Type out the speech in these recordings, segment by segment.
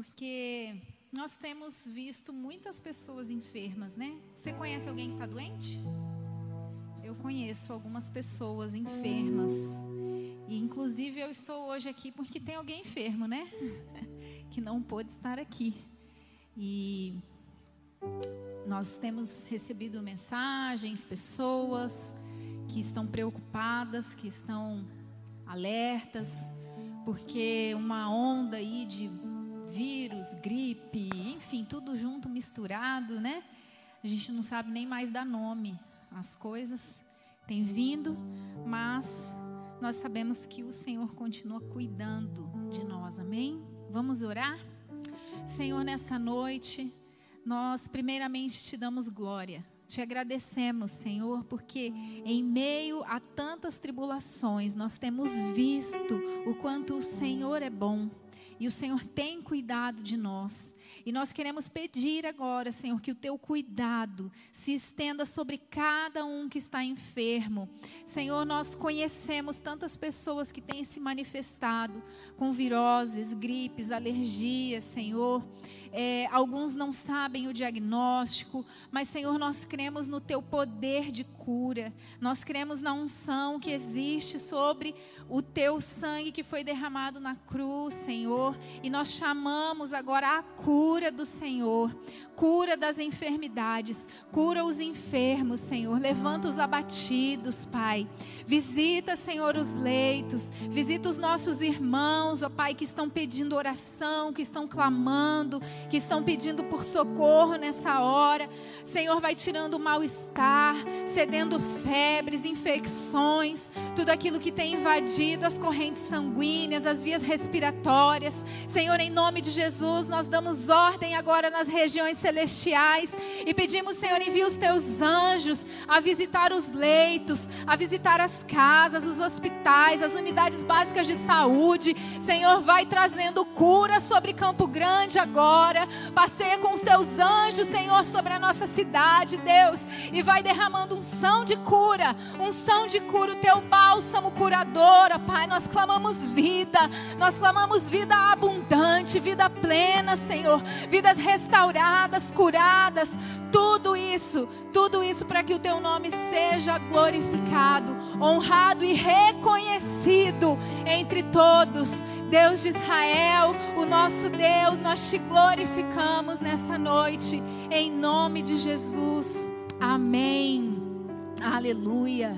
Porque nós temos visto muitas pessoas enfermas, né? Você conhece alguém que está doente? Eu conheço algumas pessoas enfermas. E inclusive eu estou hoje aqui porque tem alguém enfermo, né? que não pôde estar aqui. E nós temos recebido mensagens, pessoas que estão preocupadas, que estão alertas, porque uma onda aí de vírus, gripe, enfim, tudo junto, misturado, né? A gente não sabe nem mais dar nome. As coisas têm vindo, mas nós sabemos que o Senhor continua cuidando de nós, amém? Vamos orar? Senhor, nessa noite, nós primeiramente te damos glória. Te agradecemos, Senhor, porque em meio a tantas tribulações nós temos visto o quanto o Senhor é bom. E o Senhor tem cuidado de nós. E nós queremos pedir agora, Senhor, que o teu cuidado se estenda sobre cada um que está enfermo. Senhor, nós conhecemos tantas pessoas que têm se manifestado com viroses, gripes, alergias, Senhor. É, alguns não sabem o diagnóstico, mas, Senhor, nós cremos no teu poder de cura. Nós cremos na unção que existe sobre o teu sangue que foi derramado na cruz, Senhor. E nós chamamos agora a cura do Senhor, cura das enfermidades, cura os enfermos, Senhor. Levanta os abatidos, Pai. Visita, Senhor, os leitos. Visita os nossos irmãos, ó Pai, que estão pedindo oração, que estão clamando que estão pedindo por socorro nessa hora. Senhor, vai tirando o mal-estar, cedendo febres, infecções, tudo aquilo que tem invadido as correntes sanguíneas, as vias respiratórias. Senhor, em nome de Jesus, nós damos ordem agora nas regiões celestiais e pedimos, Senhor, envia os teus anjos a visitar os leitos, a visitar as casas, os hospitais, as unidades básicas de saúde. Senhor, vai trazendo cura sobre Campo Grande agora agora. Passeia com os teus anjos, Senhor, sobre a nossa cidade, Deus. E vai derramando unção de cura, unção de cura, o teu bálsamo curador, Pai. Nós clamamos vida, nós clamamos vida abundante, vida plena, Senhor. Vidas restauradas, curadas. Tudo isso, tudo isso para que o teu nome seja glorificado, honrado e reconhecido entre todos. Deus de Israel, o nosso Deus, nós te glorificamos nessa noite, em nome de Jesus. Amém. Aleluia.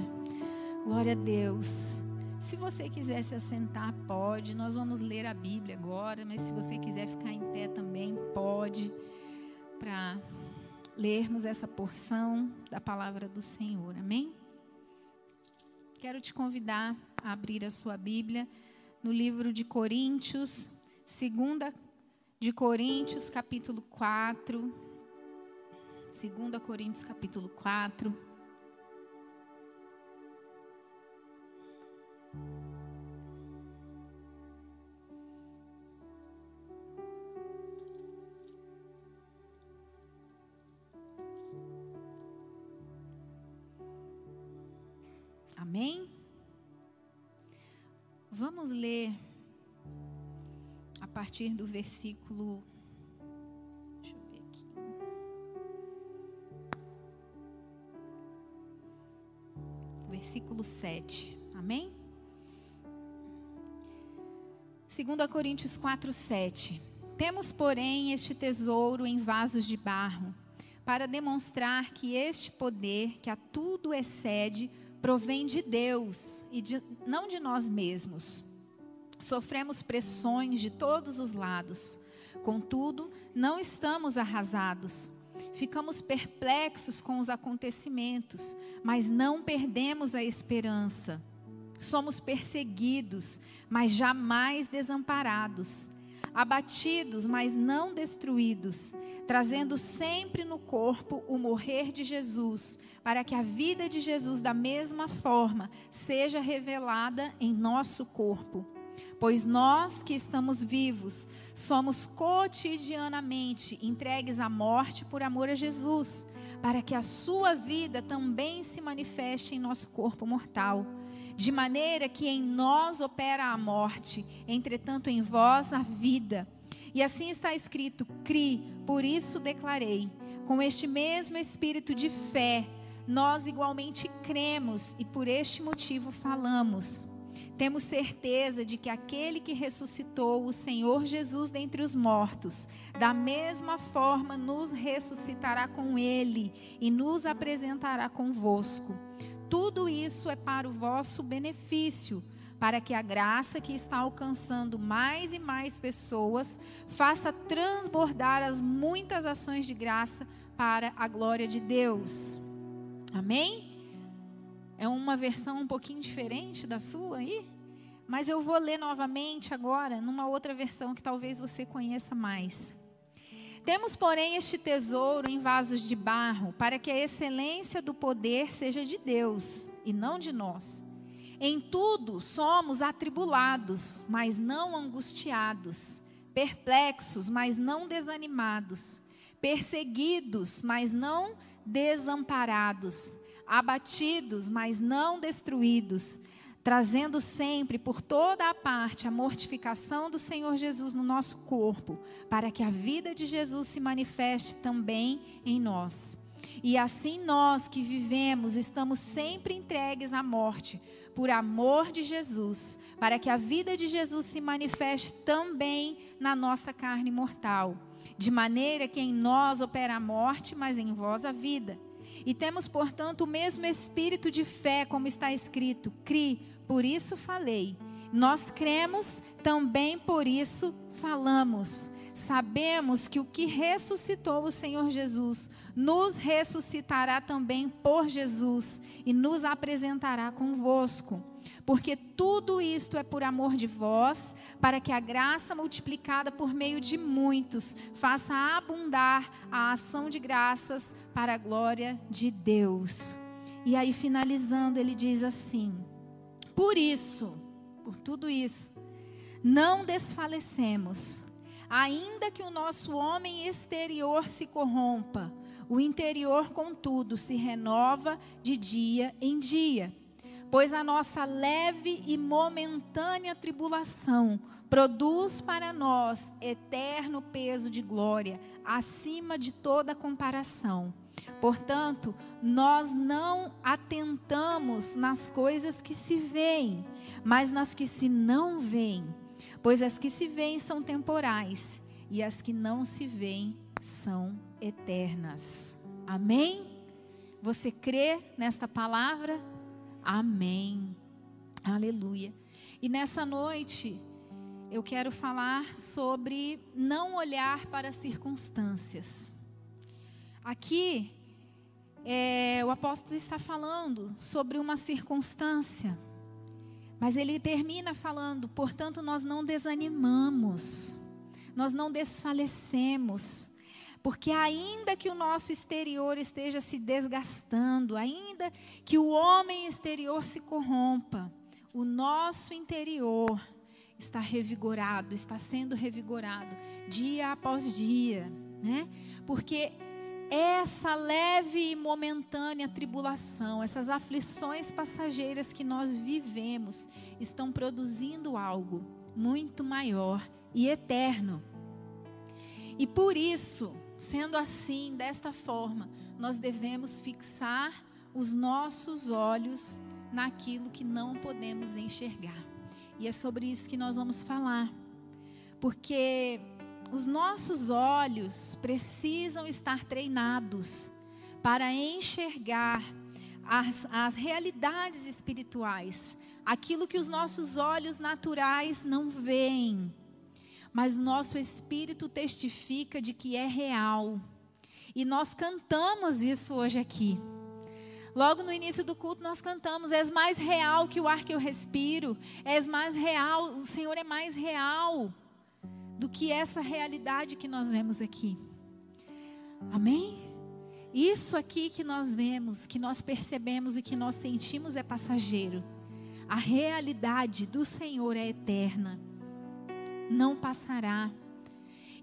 Glória a Deus. Se você quiser se assentar, pode. Nós vamos ler a Bíblia agora, mas se você quiser ficar em pé também, pode. Para lermos essa porção da palavra do Senhor. Amém? Quero te convidar a abrir a sua Bíblia no livro de Coríntios, segunda de Coríntios, capítulo 4. Segunda Coríntios, capítulo 4. Amém? Vamos ler partir do versículo. Deixa eu ver aqui. Versículo 7. Amém? 2 Coríntios 4, 7. Temos, porém, este tesouro em vasos de barro, para demonstrar que este poder, que a tudo excede, provém de Deus e de, não de nós mesmos. Sofremos pressões de todos os lados, contudo, não estamos arrasados. Ficamos perplexos com os acontecimentos, mas não perdemos a esperança. Somos perseguidos, mas jamais desamparados. Abatidos, mas não destruídos. Trazendo sempre no corpo o morrer de Jesus, para que a vida de Jesus, da mesma forma, seja revelada em nosso corpo. Pois nós que estamos vivos, somos cotidianamente entregues à morte por amor a Jesus, para que a sua vida também se manifeste em nosso corpo mortal de maneira que em nós opera a morte, entretanto em vós a vida. E assim está escrito: cri, por isso declarei. Com este mesmo espírito de fé, nós igualmente cremos e por este motivo falamos. Temos certeza de que aquele que ressuscitou o Senhor Jesus dentre os mortos, da mesma forma nos ressuscitará com ele e nos apresentará convosco. Tudo isso é para o vosso benefício, para que a graça que está alcançando mais e mais pessoas faça transbordar as muitas ações de graça para a glória de Deus. Amém? É uma versão um pouquinho diferente da sua aí? Mas eu vou ler novamente agora, numa outra versão que talvez você conheça mais. Temos, porém, este tesouro em vasos de barro, para que a excelência do poder seja de Deus e não de nós. Em tudo somos atribulados, mas não angustiados, perplexos, mas não desanimados, perseguidos, mas não desamparados, abatidos, mas não destruídos trazendo sempre por toda a parte a mortificação do Senhor Jesus no nosso corpo, para que a vida de Jesus se manifeste também em nós. E assim nós que vivemos estamos sempre entregues à morte, por amor de Jesus, para que a vida de Jesus se manifeste também na nossa carne mortal, de maneira que em nós opera a morte, mas em vós a vida. E temos, portanto, o mesmo espírito de fé, como está escrito: cri, por isso falei. Nós cremos, também por isso falamos. Sabemos que o que ressuscitou o Senhor Jesus nos ressuscitará também por Jesus e nos apresentará convosco. Porque tudo isto é por amor de vós, para que a graça multiplicada por meio de muitos faça abundar a ação de graças para a glória de Deus. E aí, finalizando, ele diz assim: por isso, por tudo isso, não desfalecemos. Ainda que o nosso homem exterior se corrompa, o interior, contudo, se renova de dia em dia. Pois a nossa leve e momentânea tribulação produz para nós eterno peso de glória, acima de toda comparação Portanto, nós não atentamos nas coisas que se veem, mas nas que se não veem. Pois as que se veem são temporais e as que não se veem são eternas. Amém? Você crê nesta palavra? Amém. Aleluia. E nessa noite, eu quero falar sobre não olhar para as circunstâncias. Aqui, é, o apóstolo está falando sobre uma circunstância, mas ele termina falando: portanto, nós não desanimamos, nós não desfalecemos, porque ainda que o nosso exterior esteja se desgastando, ainda que o homem exterior se corrompa, o nosso interior está revigorado, está sendo revigorado dia após dia, né? Porque essa leve e momentânea tribulação, essas aflições passageiras que nós vivemos, estão produzindo algo muito maior e eterno. E por isso, sendo assim, desta forma, nós devemos fixar os nossos olhos naquilo que não podemos enxergar. E é sobre isso que nós vamos falar. Porque os nossos olhos precisam estar treinados para enxergar as, as realidades espirituais, aquilo que os nossos olhos naturais não veem, mas nosso espírito testifica de que é real. E nós cantamos isso hoje aqui. Logo no início do culto nós cantamos: És mais real que o ar que eu respiro, és mais real, o Senhor é mais real do que essa realidade que nós vemos aqui. Amém? Isso aqui que nós vemos, que nós percebemos e que nós sentimos é passageiro. A realidade do Senhor é eterna, não passará.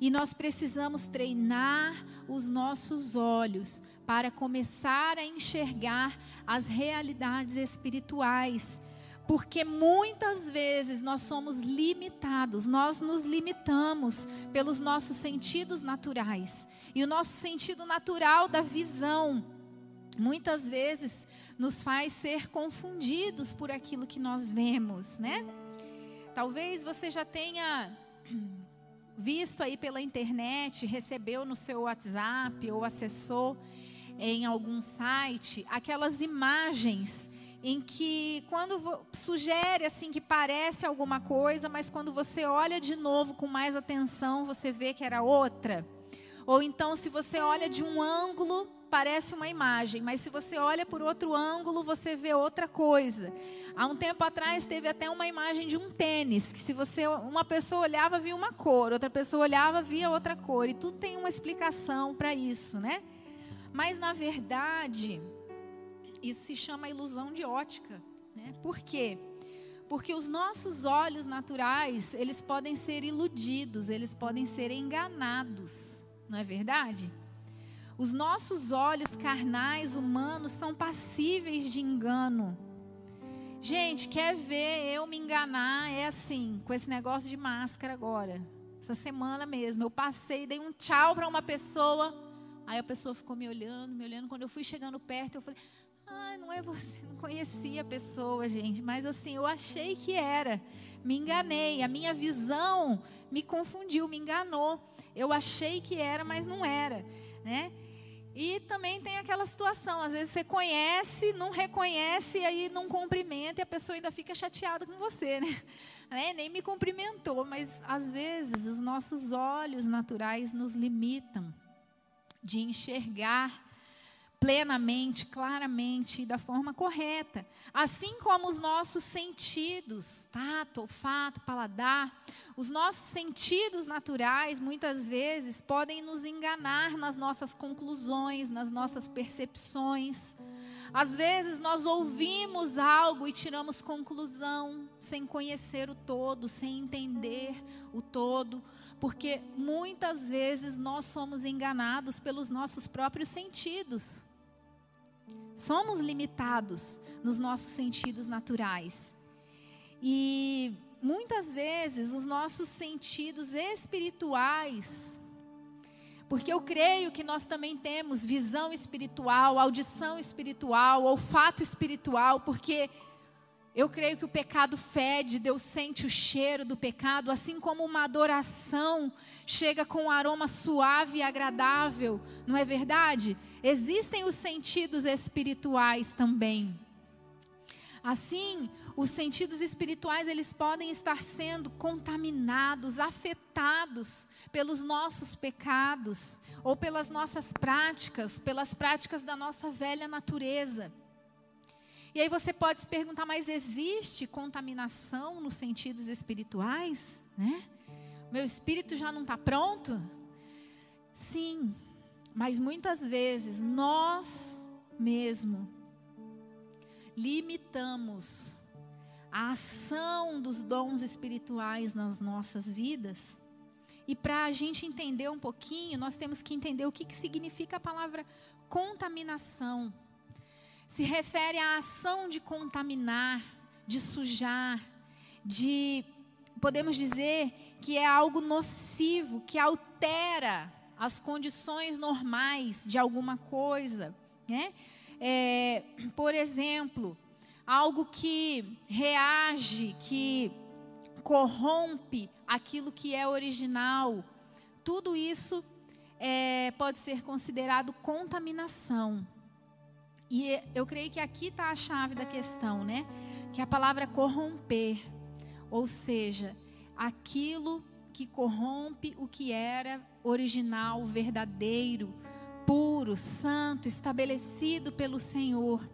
E nós precisamos treinar os nossos olhos para começar a enxergar as realidades espirituais. Porque muitas vezes nós somos limitados, nós nos limitamos pelos nossos sentidos naturais. E o nosso sentido natural da visão, muitas vezes, nos faz ser confundidos por aquilo que nós vemos, né? Talvez você já tenha visto aí pela internet, recebeu no seu WhatsApp ou acessou em algum site aquelas imagens em que quando sugere assim que parece alguma coisa, mas quando você olha de novo com mais atenção, você vê que era outra. Ou então se você olha de um ângulo, parece uma imagem, mas se você olha por outro ângulo, você vê outra coisa. Há um tempo atrás teve até uma imagem de um tênis, que se você uma pessoa olhava via uma cor, outra pessoa olhava via outra cor, e tudo tem uma explicação para isso, né? Mas na verdade, isso se chama ilusão de ótica, né? Por quê? Porque os nossos olhos naturais, eles podem ser iludidos, eles podem ser enganados, não é verdade? Os nossos olhos carnais humanos são passíveis de engano. Gente, quer ver eu me enganar? É assim, com esse negócio de máscara agora. Essa semana mesmo, eu passei, dei um tchau para uma pessoa. Aí a pessoa ficou me olhando, me olhando. Quando eu fui chegando perto, eu falei: Ah, não é você. Não conhecia a pessoa, gente. Mas assim, eu achei que era. Me enganei. A minha visão me confundiu, me enganou. Eu achei que era, mas não era. Né? E também tem aquela situação, às vezes você conhece, não reconhece, e aí não cumprimenta e a pessoa ainda fica chateada com você, né? né? Nem me cumprimentou, mas às vezes os nossos olhos naturais nos limitam de enxergar plenamente, claramente e da forma correta. Assim como os nossos sentidos, tato, olfato, paladar, os nossos sentidos naturais muitas vezes podem nos enganar nas nossas conclusões, nas nossas percepções. Às vezes nós ouvimos algo e tiramos conclusão sem conhecer o todo, sem entender o todo, porque muitas vezes nós somos enganados pelos nossos próprios sentidos. Somos limitados nos nossos sentidos naturais. E muitas vezes os nossos sentidos espirituais, porque eu creio que nós também temos visão espiritual, audição espiritual, olfato espiritual, porque eu creio que o pecado fede, Deus sente o cheiro do pecado, assim como uma adoração chega com um aroma suave e agradável, não é verdade? Existem os sentidos espirituais também. Assim, os sentidos espirituais eles podem estar sendo contaminados, afetados pelos nossos pecados ou pelas nossas práticas, pelas práticas da nossa velha natureza. E aí você pode se perguntar, mas existe contaminação nos sentidos espirituais? Né? Meu espírito já não está pronto? Sim, mas muitas vezes nós mesmo limitamos a ação dos dons espirituais nas nossas vidas. E para a gente entender um pouquinho, nós temos que entender o que, que significa a palavra contaminação se refere à ação de contaminar, de sujar, de podemos dizer que é algo nocivo, que altera as condições normais de alguma coisa, né? É, por exemplo, algo que reage, que corrompe aquilo que é original, tudo isso é, pode ser considerado contaminação. E eu creio que aqui está a chave da questão, né? Que a palavra corromper, ou seja, aquilo que corrompe o que era original, verdadeiro, puro, santo, estabelecido pelo Senhor.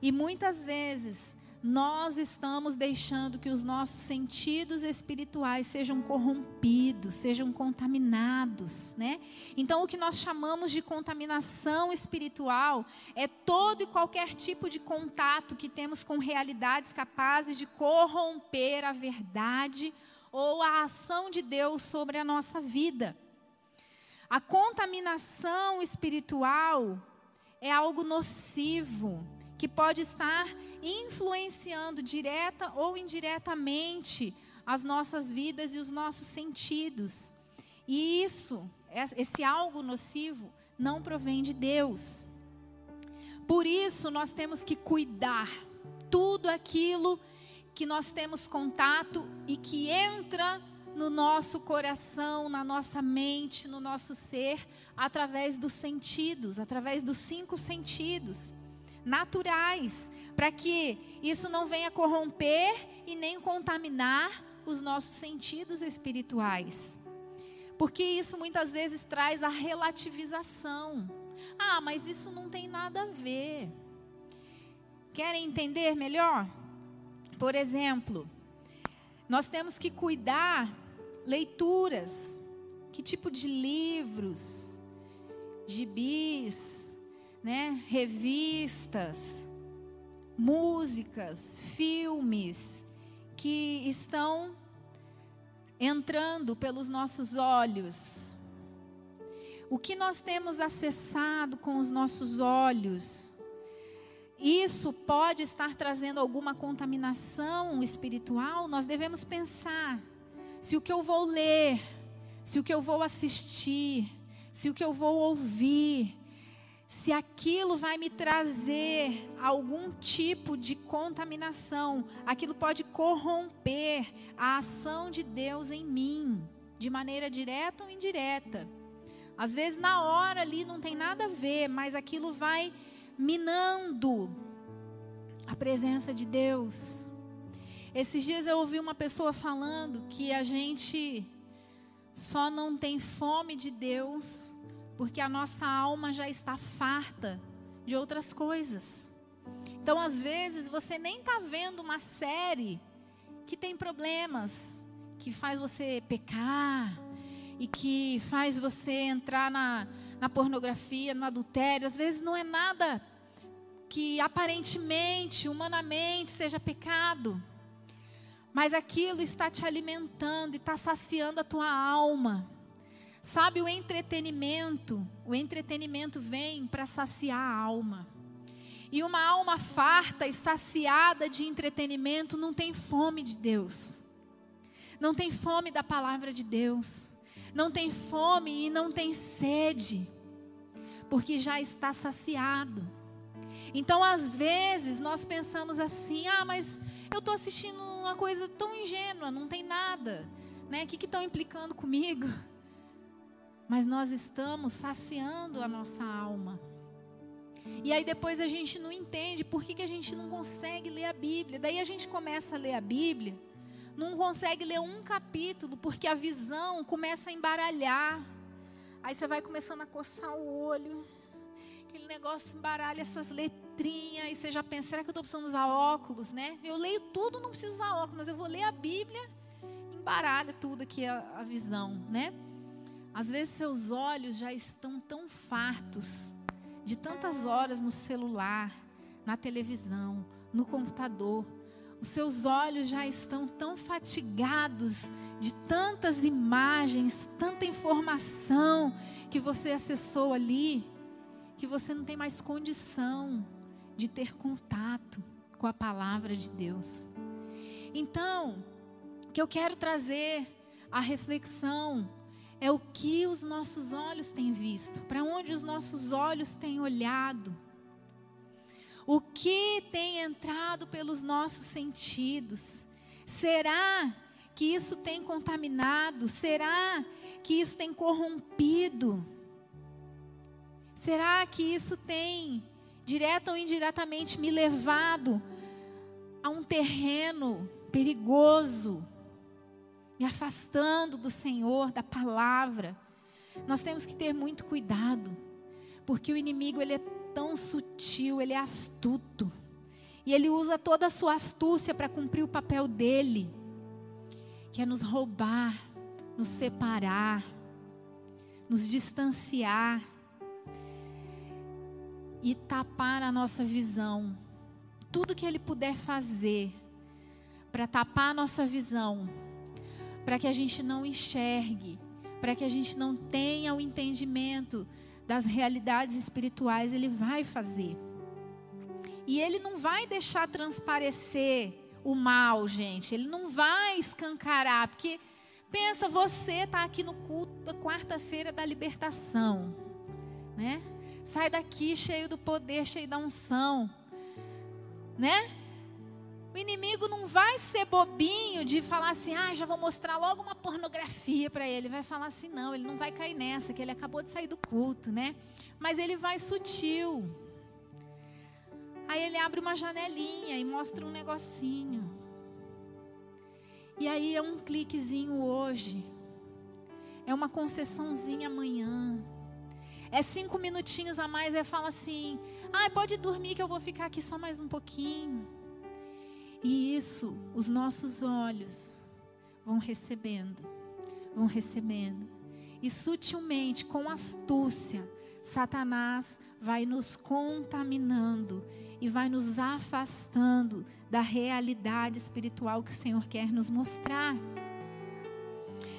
E muitas vezes nós estamos deixando que os nossos sentidos espirituais sejam corrompidos, sejam contaminados, né? Então, o que nós chamamos de contaminação espiritual é todo e qualquer tipo de contato que temos com realidades capazes de corromper a verdade ou a ação de Deus sobre a nossa vida. A contaminação espiritual é algo nocivo que pode estar influenciando direta ou indiretamente as nossas vidas e os nossos sentidos. E isso, esse algo nocivo, não provém de Deus. Por isso nós temos que cuidar tudo aquilo que nós temos contato e que entra no nosso coração, na nossa mente, no nosso ser, através dos sentidos, através dos cinco sentidos naturais, para que isso não venha corromper e nem contaminar os nossos sentidos espirituais. Porque isso muitas vezes traz a relativização. Ah, mas isso não tem nada a ver. Querem entender melhor? Por exemplo, nós temos que cuidar leituras, que tipo de livros, gibis, né, revistas, músicas, filmes que estão entrando pelos nossos olhos. O que nós temos acessado com os nossos olhos, isso pode estar trazendo alguma contaminação espiritual? Nós devemos pensar se o que eu vou ler, se o que eu vou assistir, se o que eu vou ouvir, se aquilo vai me trazer algum tipo de contaminação, aquilo pode corromper a ação de Deus em mim, de maneira direta ou indireta. Às vezes, na hora ali não tem nada a ver, mas aquilo vai minando a presença de Deus. Esses dias eu ouvi uma pessoa falando que a gente só não tem fome de Deus porque a nossa alma já está farta de outras coisas. Então, às vezes, você nem está vendo uma série que tem problemas, que faz você pecar e que faz você entrar na, na pornografia, no adultério. Às vezes, não é nada que aparentemente, humanamente, seja pecado. Mas aquilo está te alimentando e está saciando a tua alma. Sabe o entretenimento? O entretenimento vem para saciar a alma. E uma alma farta e saciada de entretenimento não tem fome de Deus. Não tem fome da palavra de Deus. Não tem fome e não tem sede. Porque já está saciado. Então, às vezes, nós pensamos assim: ah, mas eu estou assistindo uma coisa tão ingênua, não tem nada. Né? O que estão implicando comigo? Mas nós estamos saciando a nossa alma. E aí depois a gente não entende por que, que a gente não consegue ler a Bíblia. Daí a gente começa a ler a Bíblia, não consegue ler um capítulo, porque a visão começa a embaralhar. Aí você vai começando a coçar o olho, aquele negócio embaralha essas letrinhas, e você já pensa, será que eu estou precisando usar óculos, né? Eu leio tudo, não preciso usar óculos, mas eu vou ler a Bíblia, embaralha tudo aqui a, a visão, né? Às vezes seus olhos já estão tão fartos de tantas horas no celular, na televisão, no computador. Os seus olhos já estão tão fatigados de tantas imagens, tanta informação que você acessou ali, que você não tem mais condição de ter contato com a palavra de Deus. Então, o que eu quero trazer a reflexão é o que os nossos olhos têm visto, para onde os nossos olhos têm olhado, o que tem entrado pelos nossos sentidos. Será que isso tem contaminado? Será que isso tem corrompido? Será que isso tem, direta ou indiretamente, me levado a um terreno perigoso? Me afastando do Senhor, da palavra. Nós temos que ter muito cuidado, porque o inimigo ele é tão sutil, ele é astuto. E ele usa toda a sua astúcia para cumprir o papel dele, que é nos roubar, nos separar, nos distanciar e tapar a nossa visão. Tudo que ele puder fazer para tapar a nossa visão, para que a gente não enxergue, para que a gente não tenha o entendimento das realidades espirituais, ele vai fazer. E ele não vai deixar transparecer o mal, gente. Ele não vai escancarar, porque pensa você tá aqui no culto da quarta-feira da libertação, né? Sai daqui cheio do poder, cheio da unção, né? O inimigo não vai ser bobinho de falar assim, ah, já vou mostrar logo uma pornografia para ele. Vai falar assim, não, ele não vai cair nessa, que ele acabou de sair do culto, né? Mas ele vai sutil. Aí ele abre uma janelinha e mostra um negocinho. E aí é um cliquezinho hoje. É uma concessãozinha amanhã. É cinco minutinhos a mais, e fala assim: ah, pode dormir que eu vou ficar aqui só mais um pouquinho. E isso, os nossos olhos vão recebendo, vão recebendo. E sutilmente, com astúcia, Satanás vai nos contaminando e vai nos afastando da realidade espiritual que o Senhor quer nos mostrar.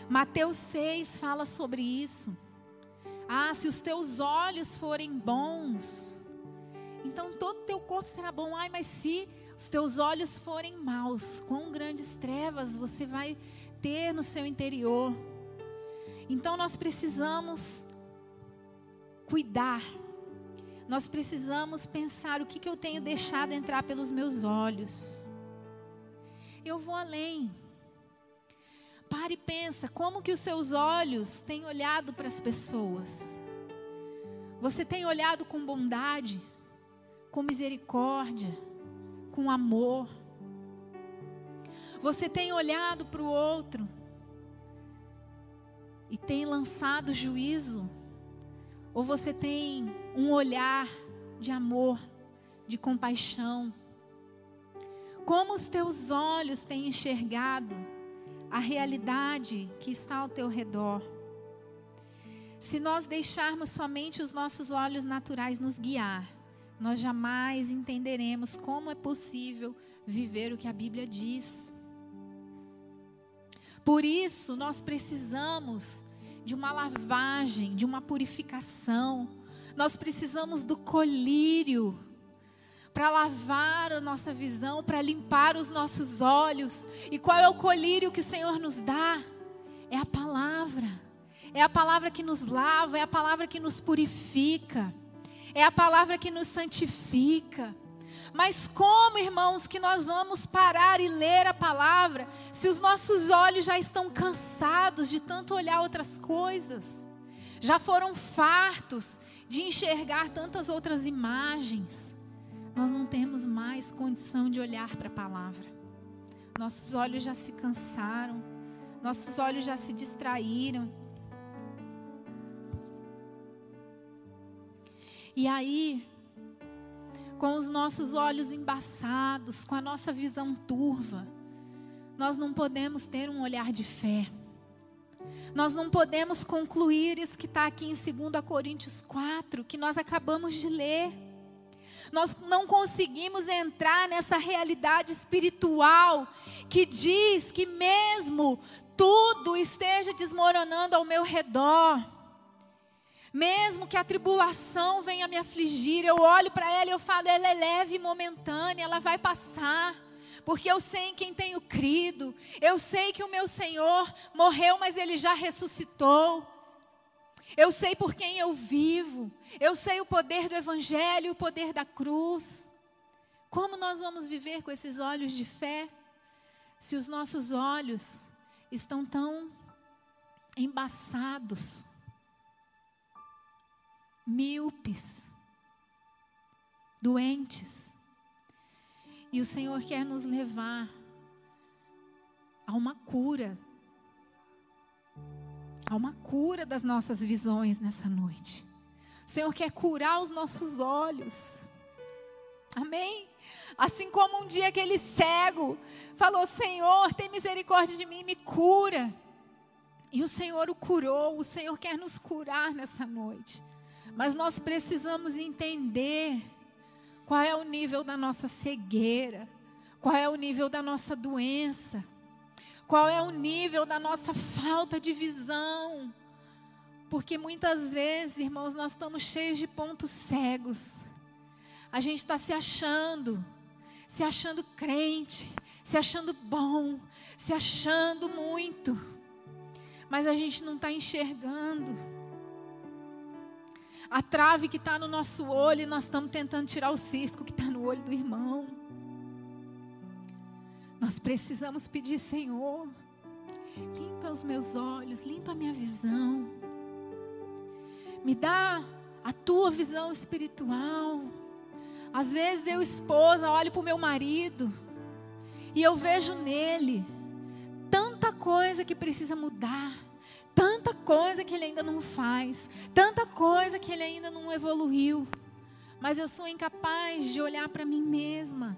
Mateus 6 fala sobre isso. Ah, se os teus olhos forem bons, então todo o teu corpo será bom. Ai, mas se os teus olhos forem maus, quão grandes trevas você vai ter no seu interior. Então nós precisamos cuidar. Nós precisamos pensar o que, que eu tenho deixado entrar pelos meus olhos. Eu vou além. Pare e pensa, como que os seus olhos têm olhado para as pessoas? Você tem olhado com bondade, com misericórdia, com amor. Você tem olhado para o outro e tem lançado juízo? Ou você tem um olhar de amor, de compaixão? Como os teus olhos têm enxergado a realidade que está ao teu redor? Se nós deixarmos somente os nossos olhos naturais nos guiar, nós jamais entenderemos como é possível viver o que a Bíblia diz. Por isso, nós precisamos de uma lavagem, de uma purificação. Nós precisamos do colírio para lavar a nossa visão, para limpar os nossos olhos. E qual é o colírio que o Senhor nos dá? É a palavra. É a palavra que nos lava, é a palavra que nos purifica é a palavra que nos santifica. Mas como, irmãos, que nós vamos parar e ler a palavra se os nossos olhos já estão cansados de tanto olhar outras coisas? Já foram fartos de enxergar tantas outras imagens. Nós não temos mais condição de olhar para a palavra. Nossos olhos já se cansaram, nossos olhos já se distraíram. E aí, com os nossos olhos embaçados, com a nossa visão turva, nós não podemos ter um olhar de fé. Nós não podemos concluir isso que está aqui em 2 Coríntios 4, que nós acabamos de ler. Nós não conseguimos entrar nessa realidade espiritual que diz que, mesmo tudo esteja desmoronando ao meu redor, mesmo que a tribulação venha me afligir, eu olho para ela e eu falo, ela é leve e momentânea, ela vai passar. Porque eu sei em quem tenho crido. Eu sei que o meu Senhor morreu, mas ele já ressuscitou. Eu sei por quem eu vivo. Eu sei o poder do evangelho, o poder da cruz. Como nós vamos viver com esses olhos de fé se os nossos olhos estão tão embaçados? Míopes, doentes. E o Senhor quer nos levar a uma cura, a uma cura das nossas visões nessa noite. O Senhor quer curar os nossos olhos. Amém? Assim como um dia aquele cego falou: Senhor, tem misericórdia de mim, me cura. E o Senhor o curou, o Senhor quer nos curar nessa noite. Mas nós precisamos entender qual é o nível da nossa cegueira, qual é o nível da nossa doença, qual é o nível da nossa falta de visão. Porque muitas vezes, irmãos, nós estamos cheios de pontos cegos. A gente está se achando, se achando crente, se achando bom, se achando muito, mas a gente não está enxergando. A trave que está no nosso olho, e nós estamos tentando tirar o cisco que está no olho do irmão. Nós precisamos pedir, Senhor, limpa os meus olhos, limpa a minha visão. Me dá a tua visão espiritual. Às vezes eu, esposa, olho para o meu marido e eu vejo nele tanta coisa que precisa mudar, tanta coisa que ele ainda não faz, tanta coisa que ele ainda não evoluiu. Mas eu sou incapaz de olhar para mim mesma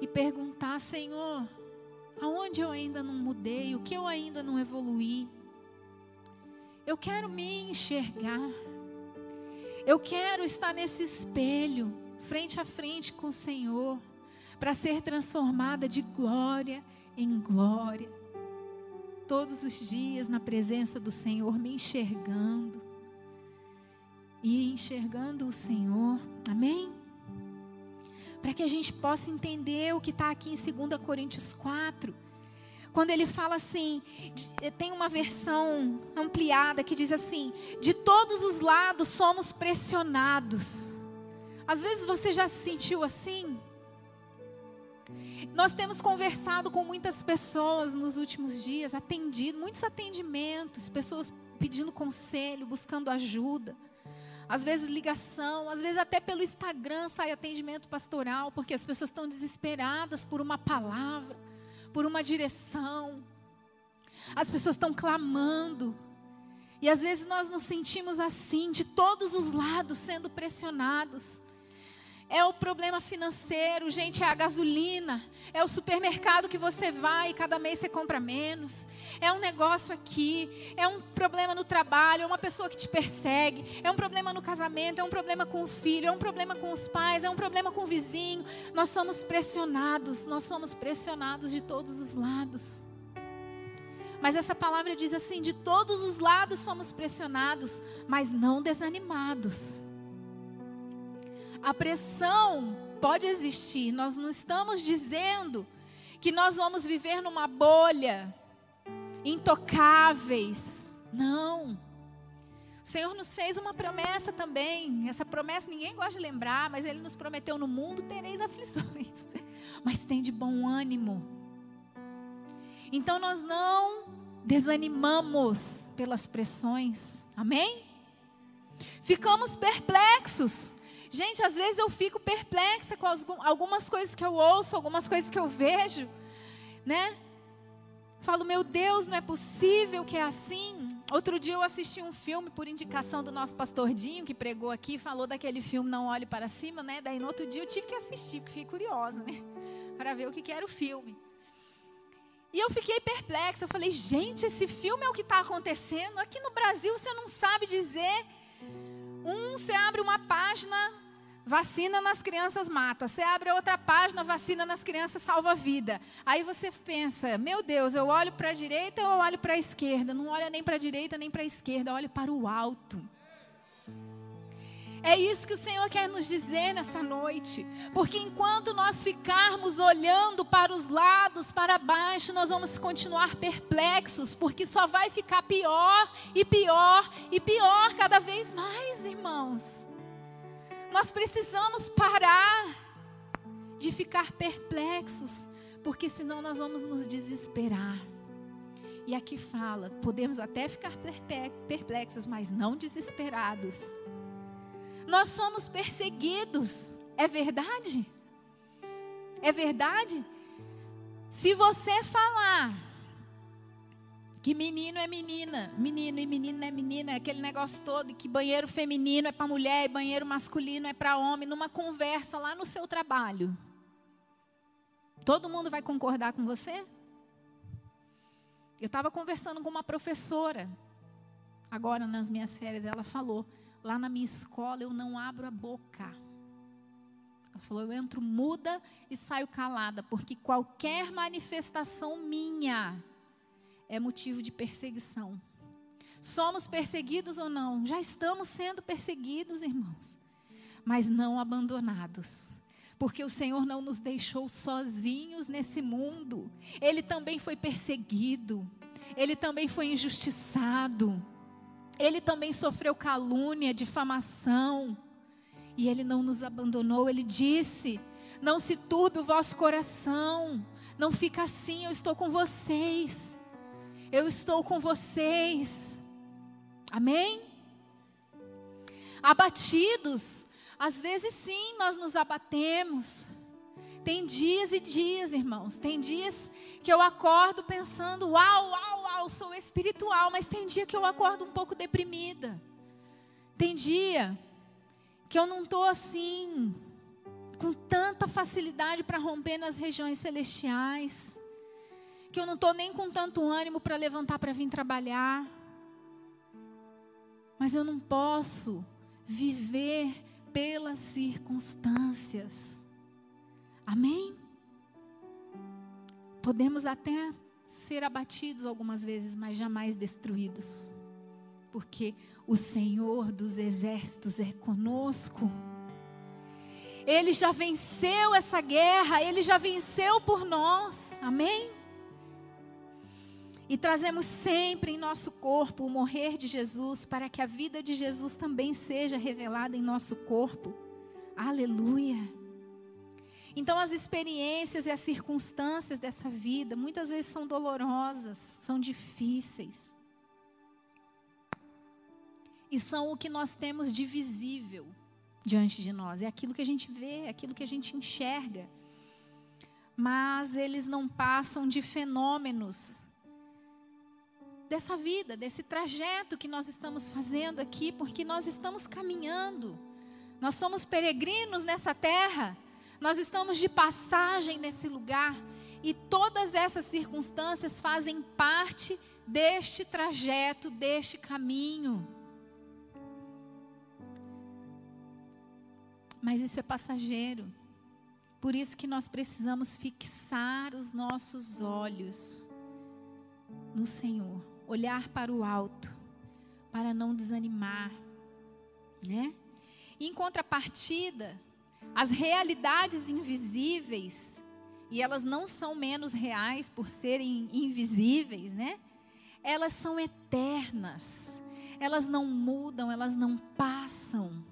e perguntar, Senhor, aonde eu ainda não mudei, o que eu ainda não evoluí? Eu quero me enxergar. Eu quero estar nesse espelho, frente a frente com o Senhor, para ser transformada de glória em glória. Todos os dias na presença do Senhor, me enxergando. E enxergando o Senhor. Amém? Para que a gente possa entender o que está aqui em 2 Coríntios 4 quando ele fala assim, eh, tem uma versão ampliada que diz assim: de todos os lados somos pressionados. Às vezes você já se sentiu assim? Nós temos conversado com muitas pessoas nos últimos dias, atendido, muitos atendimentos, pessoas pedindo conselho, buscando ajuda. Às vezes ligação, às vezes até pelo Instagram sai atendimento pastoral, porque as pessoas estão desesperadas por uma palavra por uma direção. As pessoas estão clamando. E às vezes nós nos sentimos assim, de todos os lados, sendo pressionados. É o problema financeiro, gente, é a gasolina, é o supermercado que você vai e cada mês você compra menos. É um negócio aqui, é um problema no trabalho, é uma pessoa que te persegue, é um problema no casamento, é um problema com o filho, é um problema com os pais, é um problema com o vizinho. Nós somos pressionados, nós somos pressionados de todos os lados. Mas essa palavra diz assim: de todos os lados somos pressionados, mas não desanimados. A pressão pode existir. Nós não estamos dizendo que nós vamos viver numa bolha, intocáveis. Não. O Senhor nos fez uma promessa também. Essa promessa ninguém gosta de lembrar, mas Ele nos prometeu: no mundo tereis aflições, mas tem de bom ânimo. Então nós não desanimamos pelas pressões, amém? Ficamos perplexos, Gente, às vezes eu fico perplexa com algumas coisas que eu ouço, algumas coisas que eu vejo, né? Falo, meu Deus, não é possível que é assim. Outro dia eu assisti um filme por indicação do nosso pastor Dinho, que pregou aqui, falou daquele filme Não Olhe Para Cima, né? Daí no outro dia eu tive que assistir, porque fiquei curiosa, né? Para ver o que, que era o filme. E eu fiquei perplexa. Eu falei, gente, esse filme é o que está acontecendo. Aqui no Brasil você não sabe dizer. Um, você abre uma página, Vacina nas crianças mata. Você abre outra página, vacina nas crianças salva vida. Aí você pensa, meu Deus, eu olho para a direita ou eu olho para a esquerda? Não olha nem para a direita nem para a esquerda, olha para o alto. É isso que o Senhor quer nos dizer nessa noite. Porque enquanto nós ficarmos olhando para os lados, para baixo, nós vamos continuar perplexos, porque só vai ficar pior e pior e pior cada vez mais, irmãos. Nós precisamos parar de ficar perplexos, porque senão nós vamos nos desesperar. E aqui fala: podemos até ficar perplexos, mas não desesperados. Nós somos perseguidos, é verdade? É verdade? Se você falar Que menino é menina, menino e menina é menina, é aquele negócio todo, que banheiro feminino é para mulher e banheiro masculino é para homem, numa conversa lá no seu trabalho. Todo mundo vai concordar com você? Eu estava conversando com uma professora, agora nas minhas férias, ela falou: lá na minha escola eu não abro a boca. Ela falou: eu entro muda e saio calada, porque qualquer manifestação minha é motivo de perseguição. Somos perseguidos ou não? Já estamos sendo perseguidos, irmãos, mas não abandonados. Porque o Senhor não nos deixou sozinhos nesse mundo. Ele também foi perseguido. Ele também foi injustiçado. Ele também sofreu calúnia, difamação. E ele não nos abandonou. Ele disse: Não se turbe o vosso coração. Não fica assim, eu estou com vocês. Eu estou com vocês. Amém? Abatidos, às vezes sim, nós nos abatemos. Tem dias e dias, irmãos. Tem dias que eu acordo pensando, uau, uau, uau, sou espiritual, mas tem dia que eu acordo um pouco deprimida. Tem dia que eu não estou assim, com tanta facilidade para romper nas regiões celestiais que eu não estou nem com tanto ânimo para levantar para vir trabalhar. Mas eu não posso viver pelas circunstâncias. Amém? Podemos até ser abatidos algumas vezes, mas jamais destruídos. Porque o Senhor dos exércitos é conosco. Ele já venceu essa guerra, ele já venceu por nós. Amém? E trazemos sempre em nosso corpo o morrer de Jesus, para que a vida de Jesus também seja revelada em nosso corpo. Aleluia. Então, as experiências e as circunstâncias dessa vida muitas vezes são dolorosas, são difíceis. E são o que nós temos de visível diante de nós. É aquilo que a gente vê, é aquilo que a gente enxerga. Mas eles não passam de fenômenos dessa vida, desse trajeto que nós estamos fazendo aqui, porque nós estamos caminhando. Nós somos peregrinos nessa terra. Nós estamos de passagem nesse lugar e todas essas circunstâncias fazem parte deste trajeto, deste caminho. Mas isso é passageiro. Por isso que nós precisamos fixar os nossos olhos no Senhor olhar para o alto, para não desanimar, né? em contrapartida, as realidades invisíveis, e elas não são menos reais por serem invisíveis, né? Elas são eternas. Elas não mudam, elas não passam.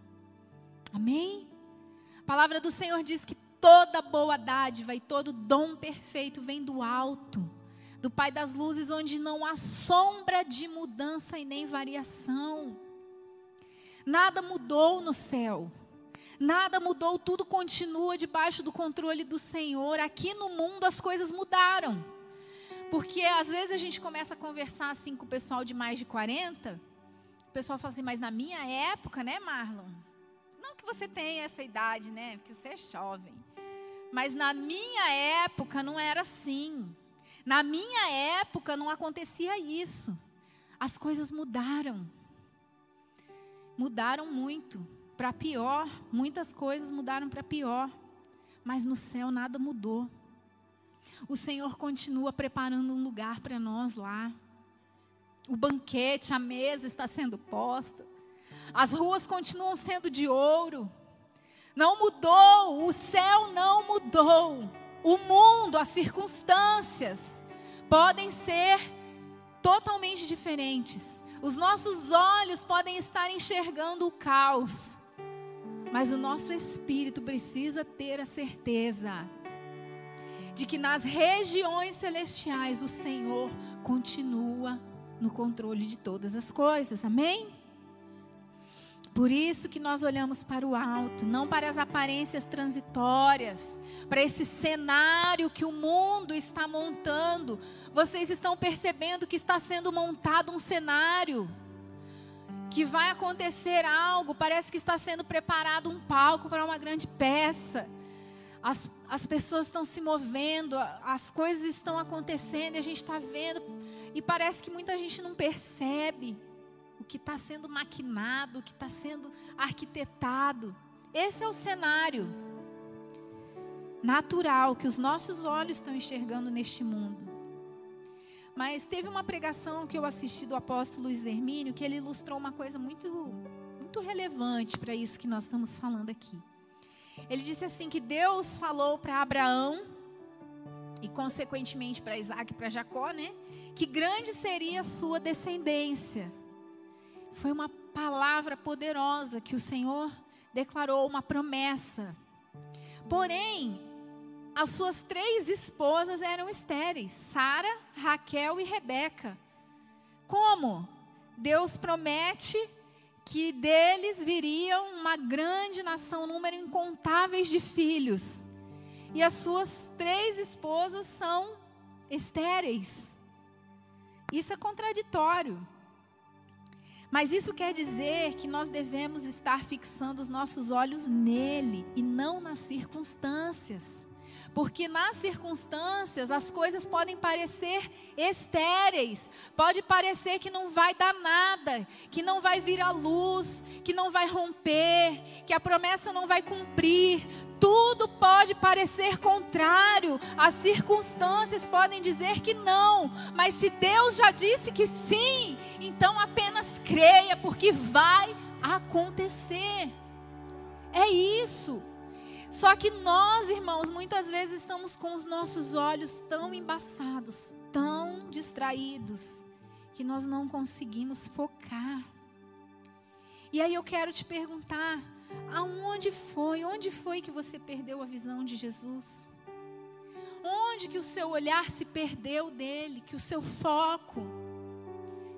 Amém? A palavra do Senhor diz que toda boa dádiva e todo dom perfeito vem do alto do Pai das luzes, onde não há sombra de mudança e nem variação. Nada mudou no céu. Nada mudou, tudo continua debaixo do controle do Senhor. Aqui no mundo as coisas mudaram. Porque às vezes a gente começa a conversar assim com o pessoal de mais de 40. O pessoal fala assim, mas na minha época, né, Marlon? Não que você tenha essa idade, né? Porque você é jovem. Mas na minha época não era assim. Na minha época não acontecia isso. As coisas mudaram. Mudaram muito. Para pior. Muitas coisas mudaram para pior. Mas no céu nada mudou. O Senhor continua preparando um lugar para nós lá. O banquete, a mesa está sendo posta. As ruas continuam sendo de ouro. Não mudou, o céu não mudou o mundo, as circunstâncias podem ser totalmente diferentes. Os nossos olhos podem estar enxergando o caos, mas o nosso espírito precisa ter a certeza de que nas regiões celestiais o Senhor continua no controle de todas as coisas. Amém? Por isso que nós olhamos para o alto, não para as aparências transitórias, para esse cenário que o mundo está montando. Vocês estão percebendo que está sendo montado um cenário, que vai acontecer algo, parece que está sendo preparado um palco para uma grande peça. As, as pessoas estão se movendo, as coisas estão acontecendo e a gente está vendo, e parece que muita gente não percebe o que está sendo maquinado, o que está sendo arquitetado. Esse é o cenário natural que os nossos olhos estão enxergando neste mundo. Mas teve uma pregação que eu assisti do apóstolo Luiz Hermínio que ele ilustrou uma coisa muito, muito relevante para isso que nós estamos falando aqui. Ele disse assim que Deus falou para Abraão e consequentemente para Isaac e para Jacó, né, que grande seria a sua descendência. Foi uma palavra poderosa que o Senhor declarou, uma promessa. Porém, as suas três esposas eram estéreis: Sara, Raquel e Rebeca. Como? Deus promete que deles viriam uma grande nação, um número incontáveis de filhos. E as suas três esposas são estéreis. Isso é contraditório. Mas isso quer dizer que nós devemos estar fixando os nossos olhos nele e não nas circunstâncias. Porque nas circunstâncias as coisas podem parecer estéreis, pode parecer que não vai dar nada, que não vai vir à luz, que não vai romper, que a promessa não vai cumprir. Tudo pode parecer contrário, as circunstâncias podem dizer que não, mas se Deus já disse que sim, então apenas creia, porque vai acontecer. É isso. Só que nós, irmãos, muitas vezes estamos com os nossos olhos tão embaçados, tão distraídos, que nós não conseguimos focar. E aí eu quero te perguntar: aonde foi, onde foi que você perdeu a visão de Jesus? Onde que o seu olhar se perdeu dele, que o seu foco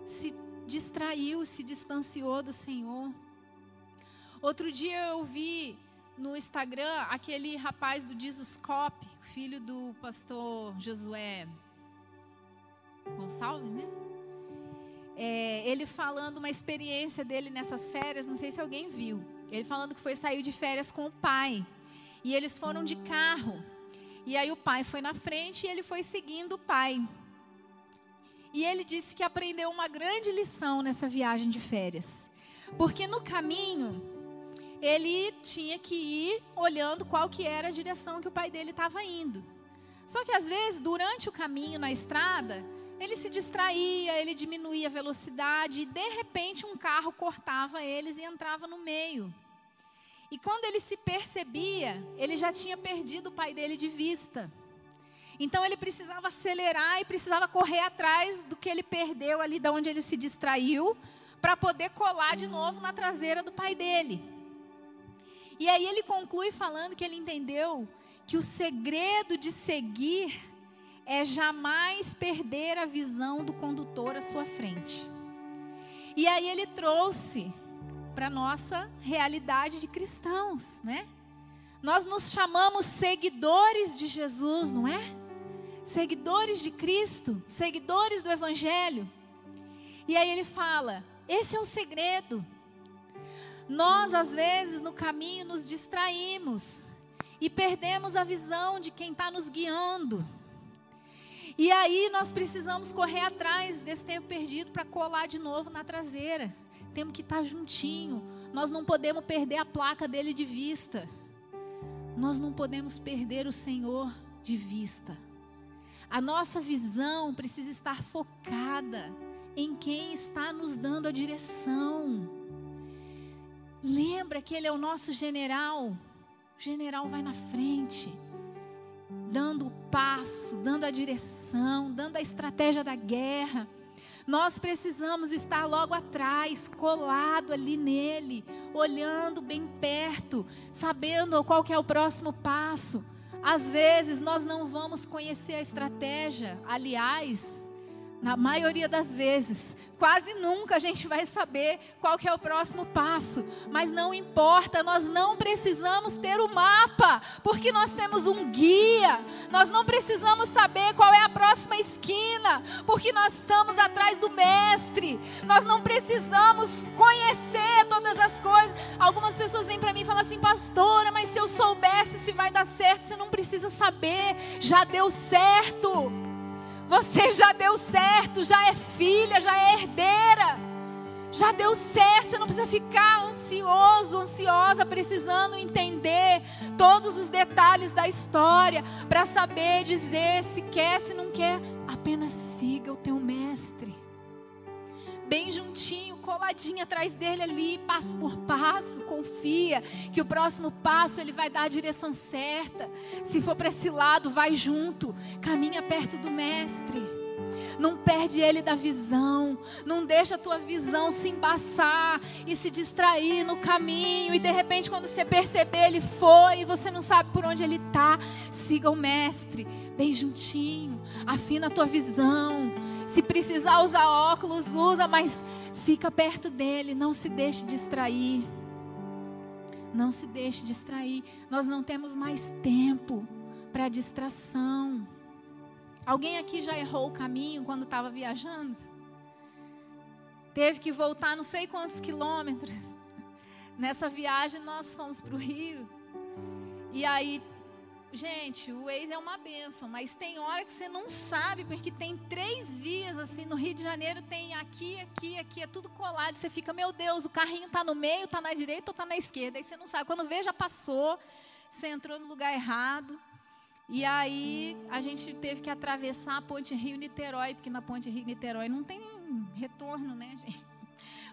se distraiu, se distanciou do Senhor? Outro dia eu vi no Instagram aquele rapaz do Jesus Cop, filho do pastor Josué Gonçalves, né? É, ele falando uma experiência dele nessas férias, não sei se alguém viu. Ele falando que foi sair de férias com o pai. E eles foram de carro. E aí o pai foi na frente e ele foi seguindo o pai. E ele disse que aprendeu uma grande lição nessa viagem de férias. Porque no caminho, ele tinha que ir olhando qual que era a direção que o pai dele estava indo. Só que às vezes, durante o caminho na estrada, ele se distraía, ele diminuía a velocidade e de repente um carro cortava eles e entrava no meio. E quando ele se percebia, ele já tinha perdido o pai dele de vista. Então ele precisava acelerar e precisava correr atrás do que ele perdeu ali, da onde ele se distraiu, para poder colar de novo na traseira do pai dele. E aí ele conclui falando que ele entendeu que o segredo de seguir é jamais perder a visão do condutor à sua frente. E aí ele trouxe para nossa realidade de cristãos, né? Nós nos chamamos seguidores de Jesus, não é? Seguidores de Cristo, seguidores do Evangelho. E aí ele fala: esse é o segredo. Nós, às vezes, no caminho, nos distraímos e perdemos a visão de quem está nos guiando. E aí nós precisamos correr atrás desse tempo perdido para colar de novo na traseira. Temos que estar tá juntinho. Nós não podemos perder a placa dele de vista. Nós não podemos perder o Senhor de vista. A nossa visão precisa estar focada em quem está nos dando a direção. Lembra que Ele é o nosso general. O general vai na frente, dando o passo, dando a direção, dando a estratégia da guerra. Nós precisamos estar logo atrás, colado ali nele, olhando bem perto, sabendo qual é o próximo passo. Às vezes nós não vamos conhecer a estratégia. Aliás, na maioria das vezes, quase nunca a gente vai saber qual que é o próximo passo, mas não importa, nós não precisamos ter o mapa, porque nós temos um guia. Nós não precisamos saber qual é a próxima esquina, porque nós estamos atrás do mestre. Nós não precisamos conhecer todas as coisas. Algumas pessoas vêm para mim e falam assim: "Pastora, mas se eu soubesse se vai dar certo, você não precisa saber, já deu certo". Você já deu certo, já é filha, já é herdeira. Já deu certo, você não precisa ficar ansioso, ansiosa, precisando entender todos os detalhes da história para saber dizer se quer, se não quer. Apenas siga o teu mestre bem juntinho, coladinho atrás dele ali, passo por passo. Confia que o próximo passo ele vai dar a direção certa. Se for para esse lado, vai junto, caminha perto do mestre. Não perde ele da visão. Não deixa a tua visão se embaçar e se distrair no caminho. E de repente, quando você perceber, ele foi e você não sabe por onde ele está. Siga o mestre, bem juntinho. Afina a tua visão. Se precisar usar óculos, usa, mas fica perto dele. Não se deixe distrair. Não se deixe distrair. Nós não temos mais tempo para distração. Alguém aqui já errou o caminho quando estava viajando? Teve que voltar não sei quantos quilômetros. Nessa viagem nós fomos para o Rio. E aí, gente, o ex é uma benção, mas tem hora que você não sabe, porque tem três vias assim no Rio de Janeiro, tem aqui, aqui, aqui, é tudo colado. Você fica, meu Deus, o carrinho está no meio, está na direita ou está na esquerda. Aí você não sabe. Quando vê, já passou, você entrou no lugar errado. E aí a gente teve que atravessar a ponte Rio-Niterói, porque na ponte Rio-Niterói não tem retorno, né, gente?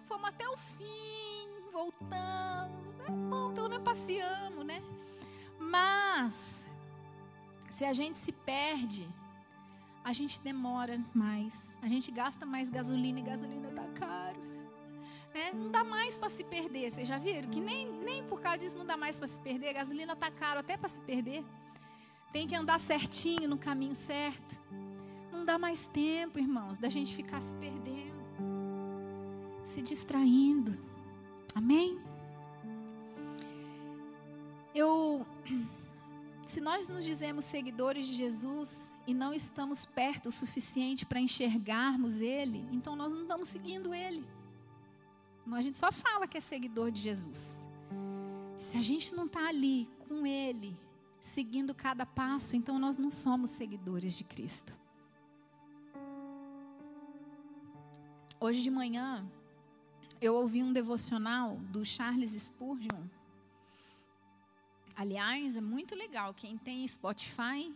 Fomos até o fim, voltamos. É bom, pelo menos passeamos, né? Mas, se a gente se perde, a gente demora mais. A gente gasta mais gasolina e gasolina tá caro. Né? Não dá mais para se perder. Vocês já viram? Que nem, nem por causa disso não dá mais para se perder. A gasolina tá caro até para se perder. Tem que andar certinho no caminho certo. Não dá mais tempo, irmãos, da gente ficar se perdendo, se distraindo. Amém? Eu, se nós nos dizemos seguidores de Jesus e não estamos perto o suficiente para enxergarmos Ele, então nós não estamos seguindo Ele. A gente só fala que é seguidor de Jesus. Se a gente não está ali com Ele, seguindo cada passo, então nós não somos seguidores de Cristo. Hoje de manhã, eu ouvi um devocional do Charles Spurgeon. Aliás, é muito legal. Quem tem Spotify,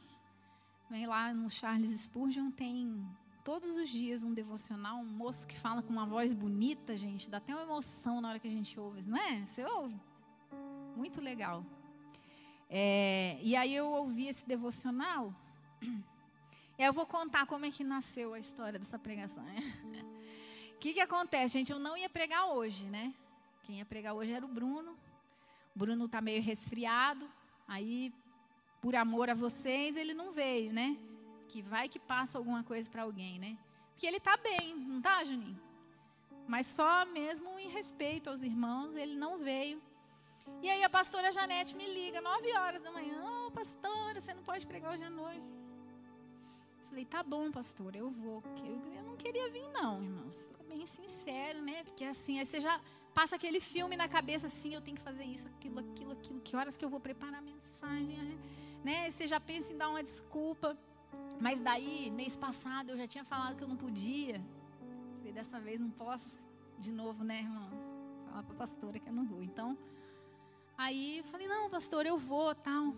vem lá no Charles Spurgeon, tem todos os dias um devocional, um moço que fala com uma voz bonita, gente. Dá até uma emoção na hora que a gente ouve, não é? Você ouve? Muito legal. É, e aí eu ouvi esse devocional. E aí eu vou contar como é que nasceu a história dessa pregação. O que, que acontece, gente? Eu não ia pregar hoje, né? Quem ia pregar hoje era o Bruno. Bruno está meio resfriado. Aí, por amor a vocês, ele não veio, né? Que vai que passa alguma coisa para alguém, né? Porque ele está bem, não está, Juninho? Mas só mesmo em respeito aos irmãos, ele não veio. E aí a pastora Janete me liga, nove horas da manhã. Ô, oh, pastora, você não pode pregar hoje à noite. Falei, tá bom, pastora, eu vou. Eu, eu não queria vir, não, irmãos. Bem sincero, né? Porque assim, aí você já passa aquele filme na cabeça assim, eu tenho que fazer isso, aquilo, aquilo, aquilo. Que horas que eu vou preparar a mensagem, né? Você já pensa em dar uma desculpa. Mas daí, mês passado, eu já tinha falado que eu não podia. Falei, dessa vez não posso. De novo, né, irmão? Falar para a pastora que eu não vou. Então, Aí eu falei, não, pastor, eu vou, tal.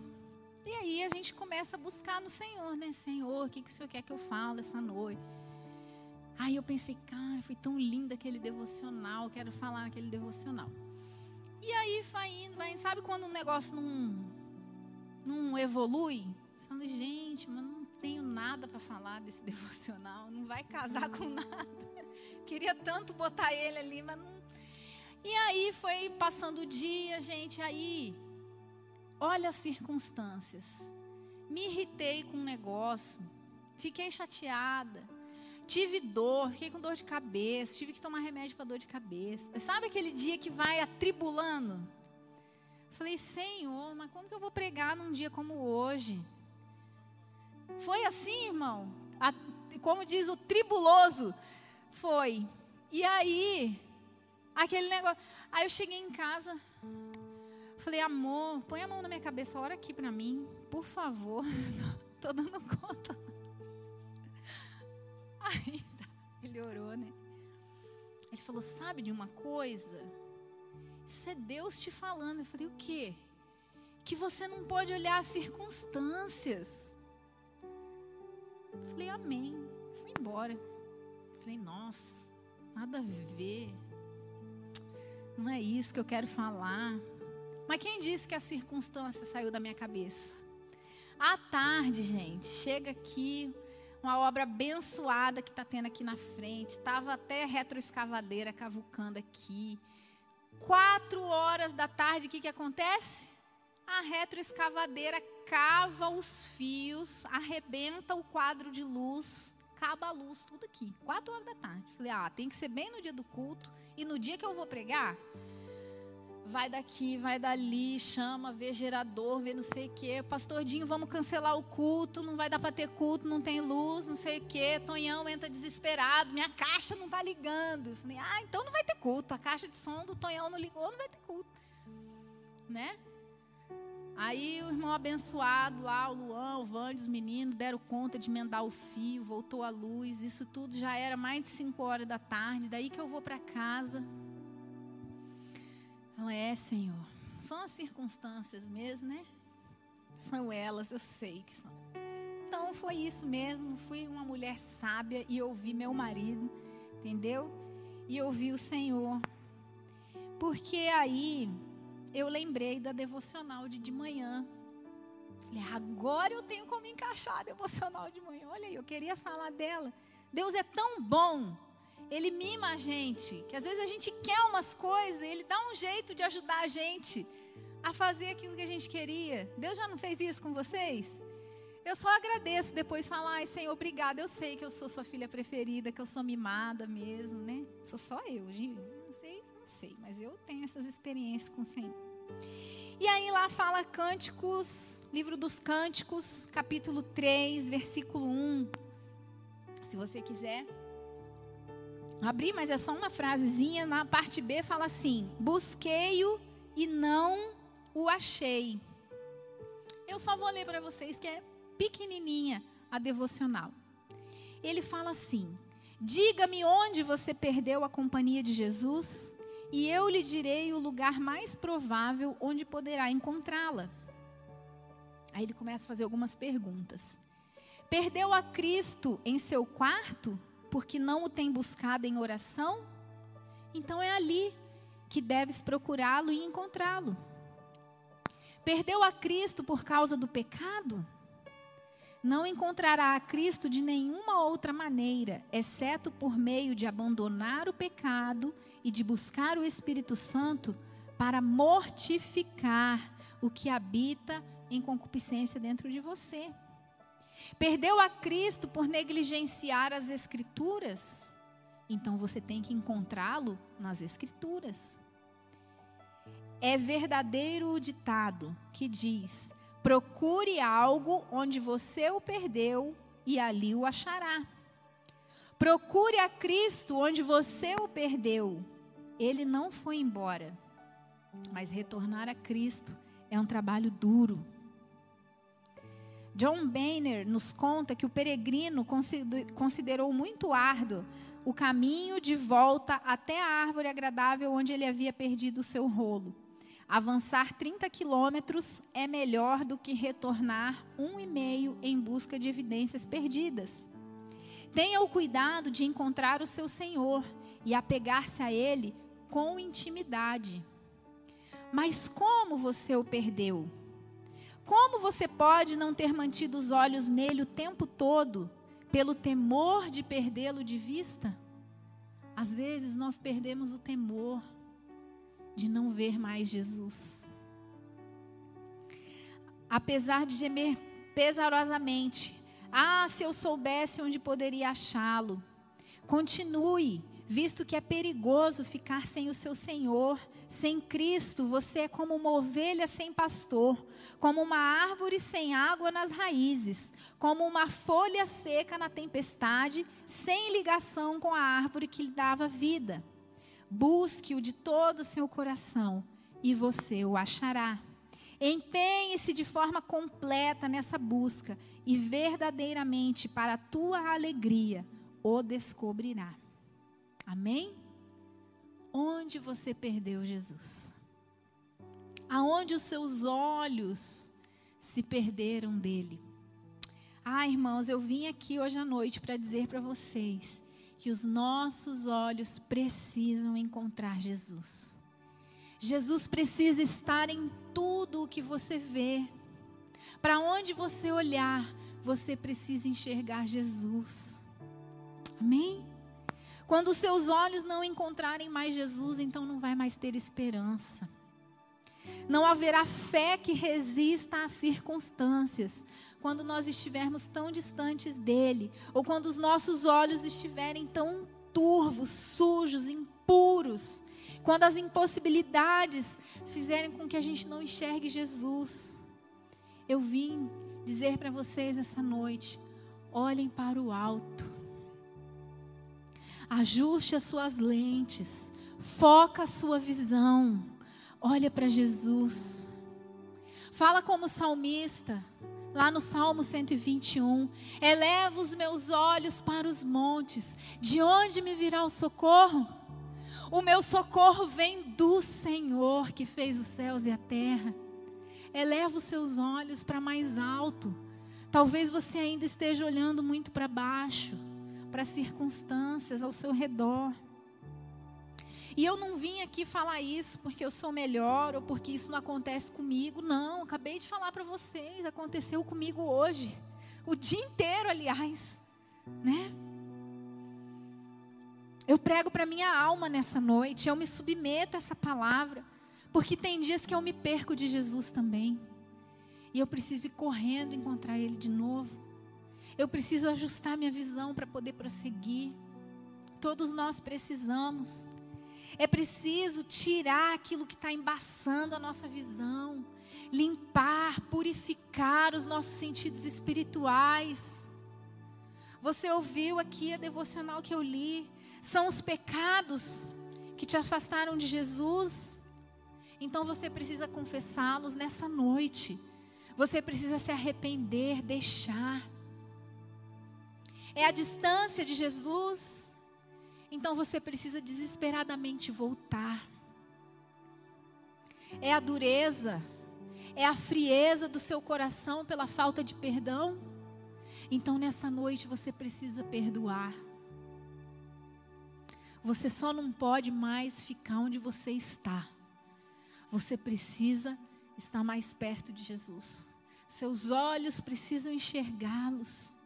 E aí a gente começa a buscar no Senhor, né? Senhor, o que, que o Senhor quer que eu fale essa noite? Aí eu pensei, cara, foi tão lindo aquele devocional, quero falar aquele devocional. E aí vai indo, vai indo. Sabe quando um negócio não, não evolui? Você fala, gente, mas não tenho nada para falar desse devocional, não vai casar com nada. Queria tanto botar ele ali, mas não e aí foi passando o dia, gente, aí, olha as circunstâncias. Me irritei com um negócio, fiquei chateada. Tive dor, fiquei com dor de cabeça, tive que tomar remédio para dor de cabeça. Sabe aquele dia que vai atribulando? Falei, Senhor, mas como que eu vou pregar num dia como hoje? Foi assim, irmão? A, como diz o tribuloso, foi. E aí, aquele negócio. Aí eu cheguei em casa, falei, amor, põe a mão na minha cabeça, ora aqui para mim, por favor. Tô dando conta. Aí ele orou, né? Ele falou: Sabe de uma coisa? Isso é Deus te falando. Eu falei: O quê? Que você não pode olhar as circunstâncias. Eu falei: Amém. Fui embora. Eu falei: Nossa, nada a ver. Não é isso que eu quero falar. Mas quem disse que a circunstância saiu da minha cabeça? À tarde, gente, chega aqui uma obra abençoada que está tendo aqui na frente. Estava até retroescavadeira cavucando aqui. Quatro horas da tarde, o que, que acontece? A retroescavadeira cava os fios, arrebenta o quadro de luz, acaba a luz, tudo aqui. Quatro horas da tarde. Falei, ah, tem que ser bem no dia do culto. E no dia que eu vou pregar, vai daqui, vai dali, chama, vê gerador, vê não sei o quê. Pastordinho, vamos cancelar o culto, não vai dar para ter culto, não tem luz, não sei o quê. Tonhão entra desesperado, minha caixa não está ligando. Falei, ah, então não vai ter culto. A caixa de som do Tonhão não ligou, não vai ter culto. Né? Aí o irmão abençoado lá, o Luan, o Vande, os meninos deram conta de emendar o fio, voltou a luz. Isso tudo já era mais de 5 horas da tarde. Daí que eu vou para casa. Não é, Senhor. São as circunstâncias mesmo, né? São elas, eu sei que são. Então foi isso mesmo. Fui uma mulher sábia e ouvi meu marido, entendeu? E ouvi o Senhor. Porque aí eu lembrei da devocional de de manhã. Falei, agora eu tenho como encaixar a devocional de manhã. Olha aí, eu queria falar dela. Deus é tão bom ele mima a gente, que às vezes a gente quer umas coisas, ele dá um jeito de ajudar a gente a fazer aquilo que a gente queria. Deus já não fez isso com vocês? Eu só agradeço depois falar, ai Senhor, obrigada. Eu sei que eu sou sua filha preferida, que eu sou mimada mesmo, né? Sou só eu, não sei, não sei, mas eu tenho essas experiências com o Senhor. E aí lá fala Cânticos, livro dos Cânticos, capítulo 3, versículo 1. Se você quiser abrir, mas é só uma frasezinha. Na parte B fala assim: Busquei-o e não o achei. Eu só vou ler para vocês que é pequenininha a devocional. Ele fala assim: Diga-me onde você perdeu a companhia de Jesus, e eu lhe direi o lugar mais provável onde poderá encontrá-la. Aí ele começa a fazer algumas perguntas. Perdeu a Cristo em seu quarto? Porque não o tem buscado em oração, então é ali que deves procurá-lo e encontrá-lo. Perdeu a Cristo por causa do pecado? Não encontrará a Cristo de nenhuma outra maneira, exceto por meio de abandonar o pecado e de buscar o Espírito Santo para mortificar o que habita em concupiscência dentro de você. Perdeu a Cristo por negligenciar as Escrituras? Então você tem que encontrá-lo nas Escrituras. É verdadeiro o ditado que diz: procure algo onde você o perdeu e ali o achará. Procure a Cristo onde você o perdeu. Ele não foi embora. Mas retornar a Cristo é um trabalho duro. John Boehner nos conta que o peregrino considerou muito árduo o caminho de volta até a árvore agradável onde ele havia perdido o seu rolo. Avançar 30 quilômetros é melhor do que retornar um e meio em busca de evidências perdidas. Tenha o cuidado de encontrar o seu Senhor e apegar-se a Ele com intimidade. Mas como você o perdeu? Como você pode não ter mantido os olhos nele o tempo todo, pelo temor de perdê-lo de vista? Às vezes nós perdemos o temor de não ver mais Jesus. Apesar de gemer pesarosamente, ah, se eu soubesse onde poderia achá-lo. Continue, visto que é perigoso ficar sem o seu Senhor. Sem Cristo, você é como uma ovelha sem pastor, como uma árvore sem água nas raízes, como uma folha seca na tempestade, sem ligação com a árvore que lhe dava vida. Busque-o de todo o seu coração e você o achará. Empenhe-se de forma completa nessa busca e verdadeiramente, para a tua alegria, o descobrirá. Amém? Onde você perdeu Jesus? Aonde os seus olhos se perderam dele? Ah, irmãos, eu vim aqui hoje à noite para dizer para vocês que os nossos olhos precisam encontrar Jesus. Jesus precisa estar em tudo o que você vê. Para onde você olhar, você precisa enxergar Jesus. Amém? Quando seus olhos não encontrarem mais Jesus, então não vai mais ter esperança. Não haverá fé que resista às circunstâncias. Quando nós estivermos tão distantes dele, ou quando os nossos olhos estiverem tão turvos, sujos, impuros, quando as impossibilidades fizerem com que a gente não enxergue Jesus. Eu vim dizer para vocês essa noite: olhem para o alto. Ajuste as suas lentes, foca a sua visão. Olha para Jesus. Fala como salmista, lá no Salmo 121. Eleva os meus olhos para os montes, de onde me virá o socorro? O meu socorro vem do Senhor que fez os céus e a terra. Eleva os seus olhos para mais alto. Talvez você ainda esteja olhando muito para baixo, para as circunstâncias ao seu redor. E eu não vim aqui falar isso porque eu sou melhor ou porque isso não acontece comigo. Não, acabei de falar para vocês, aconteceu comigo hoje. O dia inteiro, aliás, né? Eu prego para minha alma nessa noite, eu me submeto a essa palavra, porque tem dias que eu me perco de Jesus também. E eu preciso ir correndo encontrar Ele de novo. Eu preciso ajustar minha visão para poder prosseguir. Todos nós precisamos. É preciso tirar aquilo que está embaçando a nossa visão, limpar, purificar os nossos sentidos espirituais. Você ouviu aqui a devocional que eu li são os pecados que te afastaram de Jesus. Então você precisa confessá-los nessa noite. Você precisa se arrepender, deixar. É a distância de Jesus. Então você precisa desesperadamente voltar. É a dureza, é a frieza do seu coração pela falta de perdão. Então nessa noite você precisa perdoar. Você só não pode mais ficar onde você está. Você precisa estar mais perto de Jesus. Seus olhos precisam enxergá-los.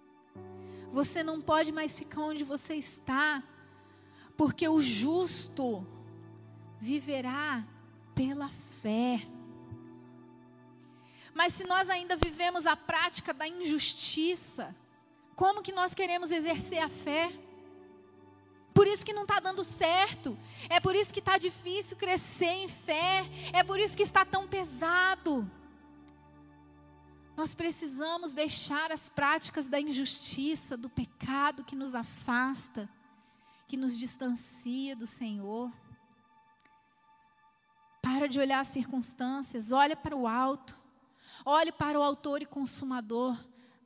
Você não pode mais ficar onde você está, porque o justo viverá pela fé. Mas se nós ainda vivemos a prática da injustiça, como que nós queremos exercer a fé? Por isso que não está dando certo. É por isso que está difícil crescer em fé. É por isso que está tão pesado. Nós precisamos deixar as práticas da injustiça, do pecado que nos afasta, que nos distancia do Senhor. Para de olhar as circunstâncias, olha para o alto. Olhe para o autor e consumador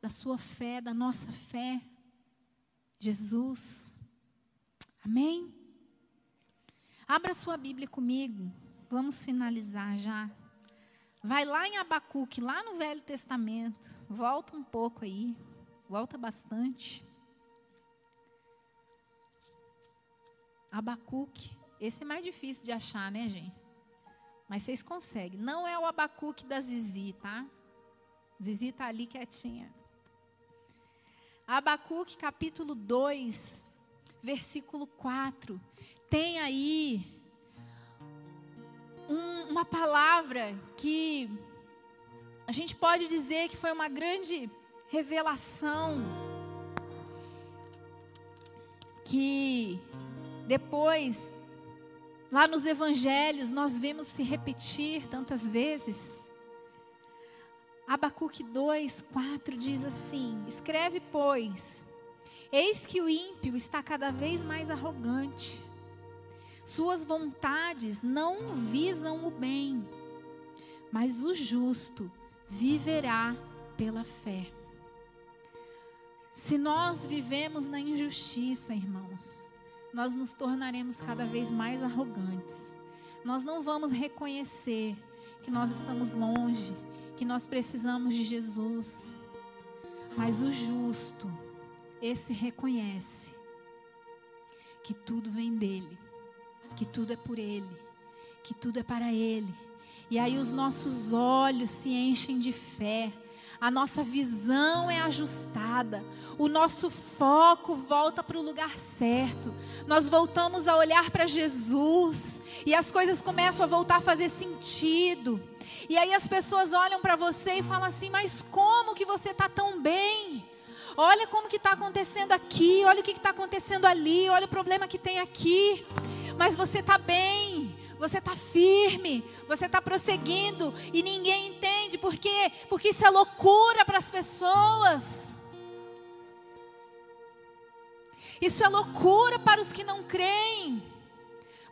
da sua fé, da nossa fé. Jesus. Amém? Abra sua Bíblia comigo. Vamos finalizar já. Vai lá em Abacuque, lá no Velho Testamento. Volta um pouco aí. Volta bastante. Abacuque. Esse é mais difícil de achar, né, gente? Mas vocês conseguem. Não é o Abacuque da Zizi, tá? Zizi está ali quietinha. Abacuque capítulo 2, versículo 4, tem aí um, uma palavra que a gente pode dizer que foi uma grande revelação. que depois, lá nos evangelhos, nós vemos se repetir tantas vezes. Abacuque 2, 4 diz assim: Escreve, pois, eis que o ímpio está cada vez mais arrogante, suas vontades não visam o bem, mas o justo viverá pela fé. Se nós vivemos na injustiça, irmãos, nós nos tornaremos cada vez mais arrogantes. Nós não vamos reconhecer que nós estamos longe, que nós precisamos de Jesus. Mas o justo, esse reconhece que tudo vem dele, que tudo é por ele, que tudo é para ele. E aí os nossos olhos se enchem de fé a nossa visão é ajustada, o nosso foco volta para o lugar certo, nós voltamos a olhar para Jesus e as coisas começam a voltar a fazer sentido. E aí as pessoas olham para você e falam assim: mas como que você está tão bem? Olha como que está acontecendo aqui, olha o que está acontecendo ali, olha o problema que tem aqui. Mas você está bem, você está firme, você está prosseguindo e ninguém entende por quê? Porque isso é loucura para as pessoas. Isso é loucura para os que não creem.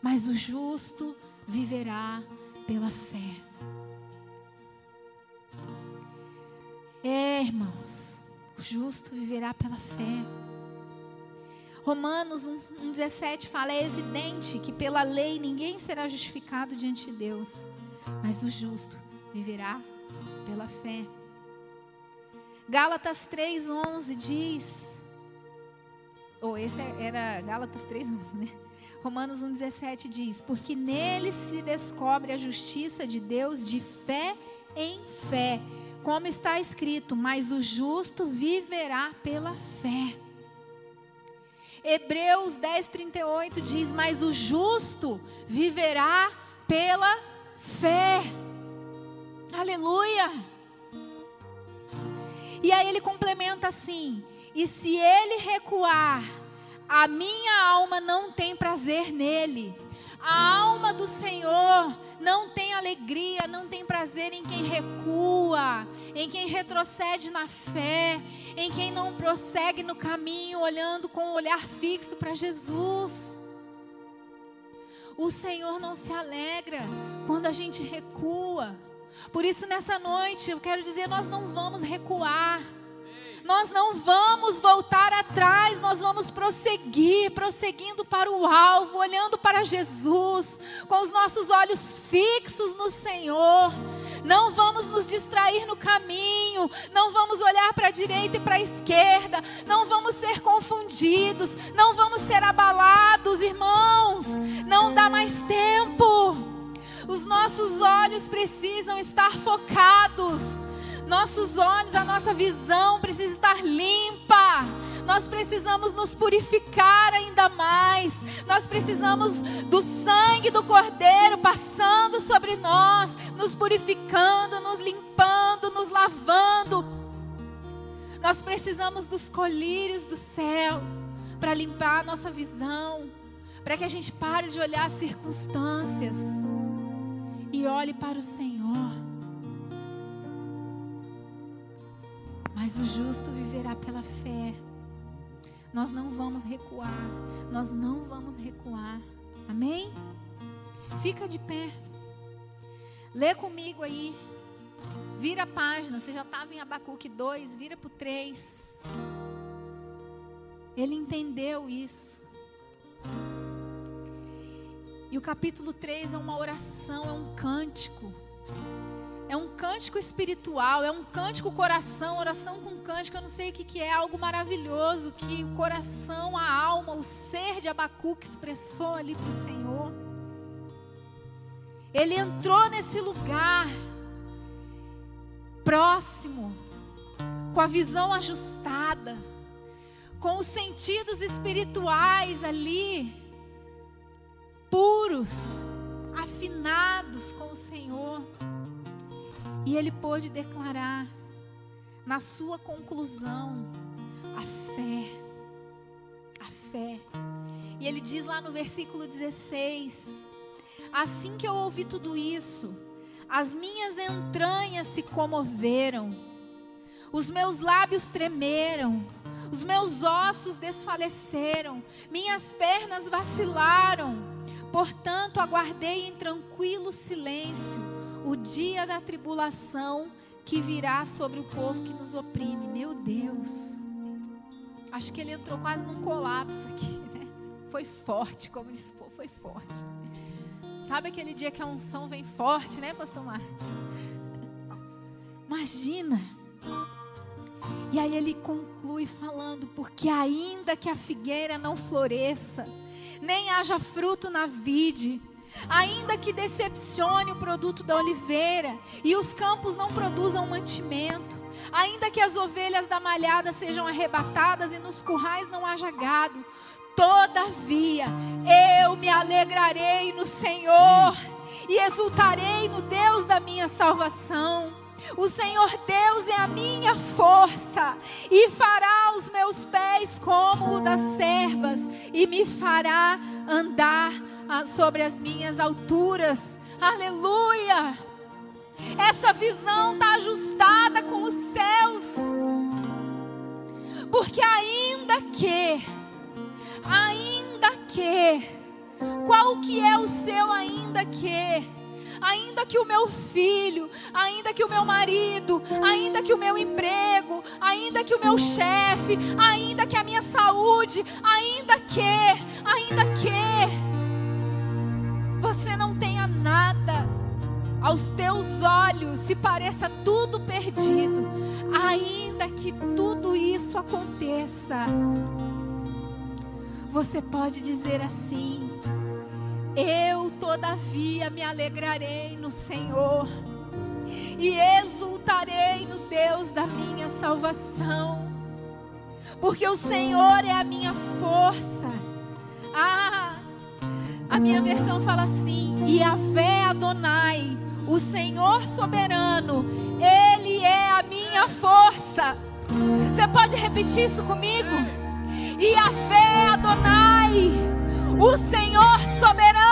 Mas o justo viverá pela fé. É, irmãos, o justo viverá pela fé. Romanos 1,17 fala: é evidente que pela lei ninguém será justificado diante de Deus, mas o justo viverá pela fé. Gálatas 3,11 diz, ou oh, esse era Gálatas 3,11, né? Romanos 1,17 diz: Porque nele se descobre a justiça de Deus de fé em fé, como está escrito: Mas o justo viverá pela fé. Hebreus 10, 38 diz: Mas o justo viverá pela fé. Aleluia. E aí ele complementa assim: E se ele recuar, a minha alma não tem prazer nele. A alma do Senhor não tem alegria, não tem prazer em quem recua, em quem retrocede na fé, em quem não prossegue no caminho olhando com o um olhar fixo para Jesus. O Senhor não se alegra quando a gente recua. Por isso, nessa noite, eu quero dizer: nós não vamos recuar. Nós não vamos voltar atrás, nós vamos prosseguir, prosseguindo para o alvo, olhando para Jesus, com os nossos olhos fixos no Senhor. Não vamos nos distrair no caminho, não vamos olhar para a direita e para a esquerda, não vamos ser confundidos, não vamos ser abalados, irmãos. Não dá mais tempo. Os nossos olhos precisam estar focados nossos olhos, a nossa visão precisa estar limpa. Nós precisamos nos purificar ainda mais. Nós precisamos do sangue do Cordeiro passando sobre nós, nos purificando, nos limpando, nos lavando. Nós precisamos dos colírios do céu para limpar a nossa visão, para que a gente pare de olhar as circunstâncias e olhe para o Senhor. Mas o justo viverá pela fé. Nós não vamos recuar. Nós não vamos recuar. Amém? Fica de pé. Lê comigo aí. Vira a página. Você já estava em Abacuque 2, vira para o 3. Ele entendeu isso. E o capítulo 3 é uma oração, é um cântico. É um cântico espiritual, é um cântico coração, oração com cântico, eu não sei o que, que é, algo maravilhoso que o coração, a alma, o ser de Abacuque expressou ali para o Senhor. Ele entrou nesse lugar próximo, com a visão ajustada, com os sentidos espirituais ali, puros, afinados com o Senhor. E ele pôde declarar, na sua conclusão, a fé. A fé. E ele diz lá no versículo 16: Assim que eu ouvi tudo isso, as minhas entranhas se comoveram, os meus lábios tremeram, os meus ossos desfaleceram, minhas pernas vacilaram. Portanto, aguardei em tranquilo silêncio o dia da tribulação que virá sobre o povo que nos oprime. Meu Deus. Acho que ele entrou quase num colapso aqui, né? Foi forte, como disse, foi forte. Sabe aquele dia que a unção vem forte, né, pastor Marcos? Imagina. E aí ele conclui falando: porque ainda que a figueira não floresça, nem haja fruto na vide, ainda que decepcione o produto da oliveira e os campos não produzam mantimento, ainda que as ovelhas da malhada sejam arrebatadas e nos currais não haja gado, todavia eu me alegrarei no Senhor e exultarei no Deus da minha salvação. O Senhor Deus é a minha força e fará os meus pés como o das servas e me fará andar sobre as minhas alturas. Aleluia! Essa visão está ajustada com os céus. Porque ainda que, ainda que, qual que é o seu ainda que? ainda que o meu filho, ainda que o meu marido, ainda que o meu emprego, ainda que o meu chefe, ainda que a minha saúde, ainda que, ainda que você não tenha nada aos teus olhos, se pareça tudo perdido, ainda que tudo isso aconteça, você pode dizer assim: eu, todavia, me alegrarei no Senhor e exultarei no Deus da minha salvação, porque o Senhor é a minha força. Ah, minha versão fala assim: Yahvé Adonai, o Senhor soberano, Ele é a minha força. Você pode repetir isso comigo? Yahvé Adonai, o Senhor soberano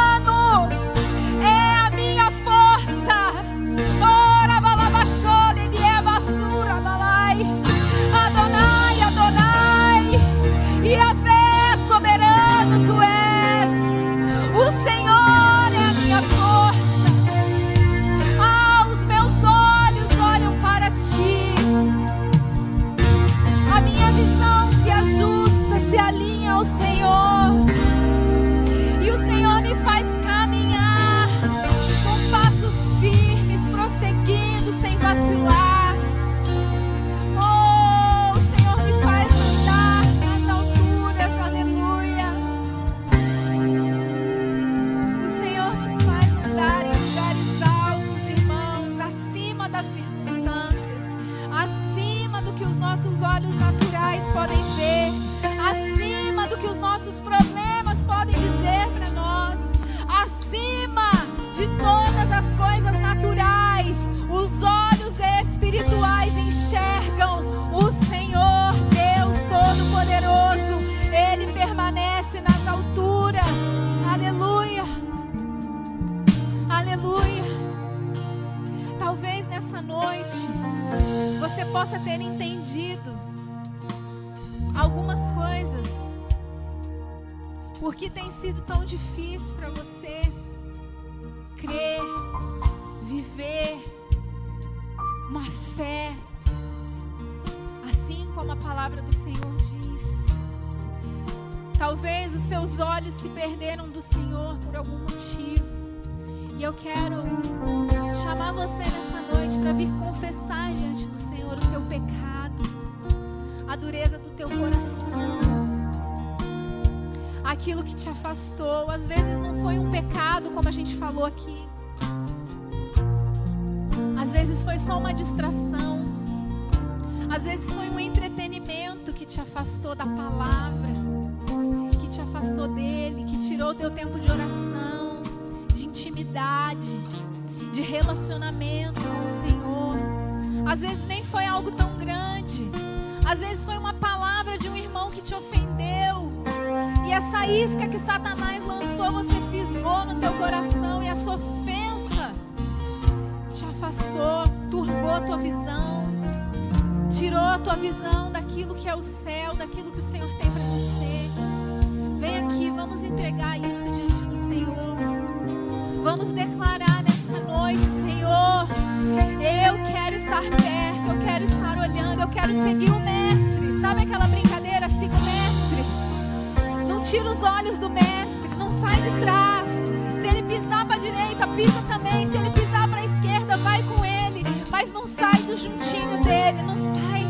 possa ter entendido algumas coisas por que tem sido tão difícil para você crer, viver uma fé, assim como a palavra do Senhor diz? Talvez os seus olhos se perderam do Senhor por algum motivo. E eu quero chamar você nessa noite para vir confessar diante do Senhor o teu pecado, a dureza do teu coração aquilo que te afastou. Às vezes não foi um pecado, como a gente falou aqui. Às vezes foi só uma distração. Às vezes foi um entretenimento que te afastou da palavra, que te afastou dele, que tirou o teu tempo de oração, de intimidade, de relacionamento com o Senhor. Às vezes nem foi algo tão grande. Às vezes foi uma palavra de um irmão que te ofendeu, E essa isca que Satanás lançou, você fisgou no teu coração e essa ofensa te afastou, turvou a tua visão, tirou a tua visão daquilo que é o céu, daquilo que o Senhor tem para você. Vem aqui, vamos entregar isso diante do Senhor. Vamos declarar noite, Senhor, eu quero estar perto, eu quero estar olhando, eu quero seguir o Mestre. Sabe aquela brincadeira? Siga o Mestre. Não tira os olhos do Mestre, não sai de trás. Se ele pisar para a direita, pisa também. Se ele pisar para a esquerda, vai com ele. Mas não sai do juntinho dele, não sai.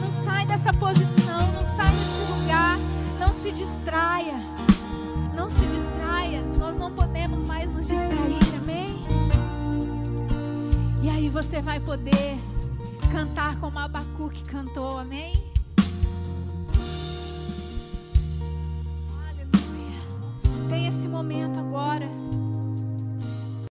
Não sai dessa posição, não sai desse lugar. Não se distraia. Não se distraia. Nós não podemos mais nos distrair? Você vai poder cantar como Abacuque cantou, amém? Aleluia. Tem esse momento agora.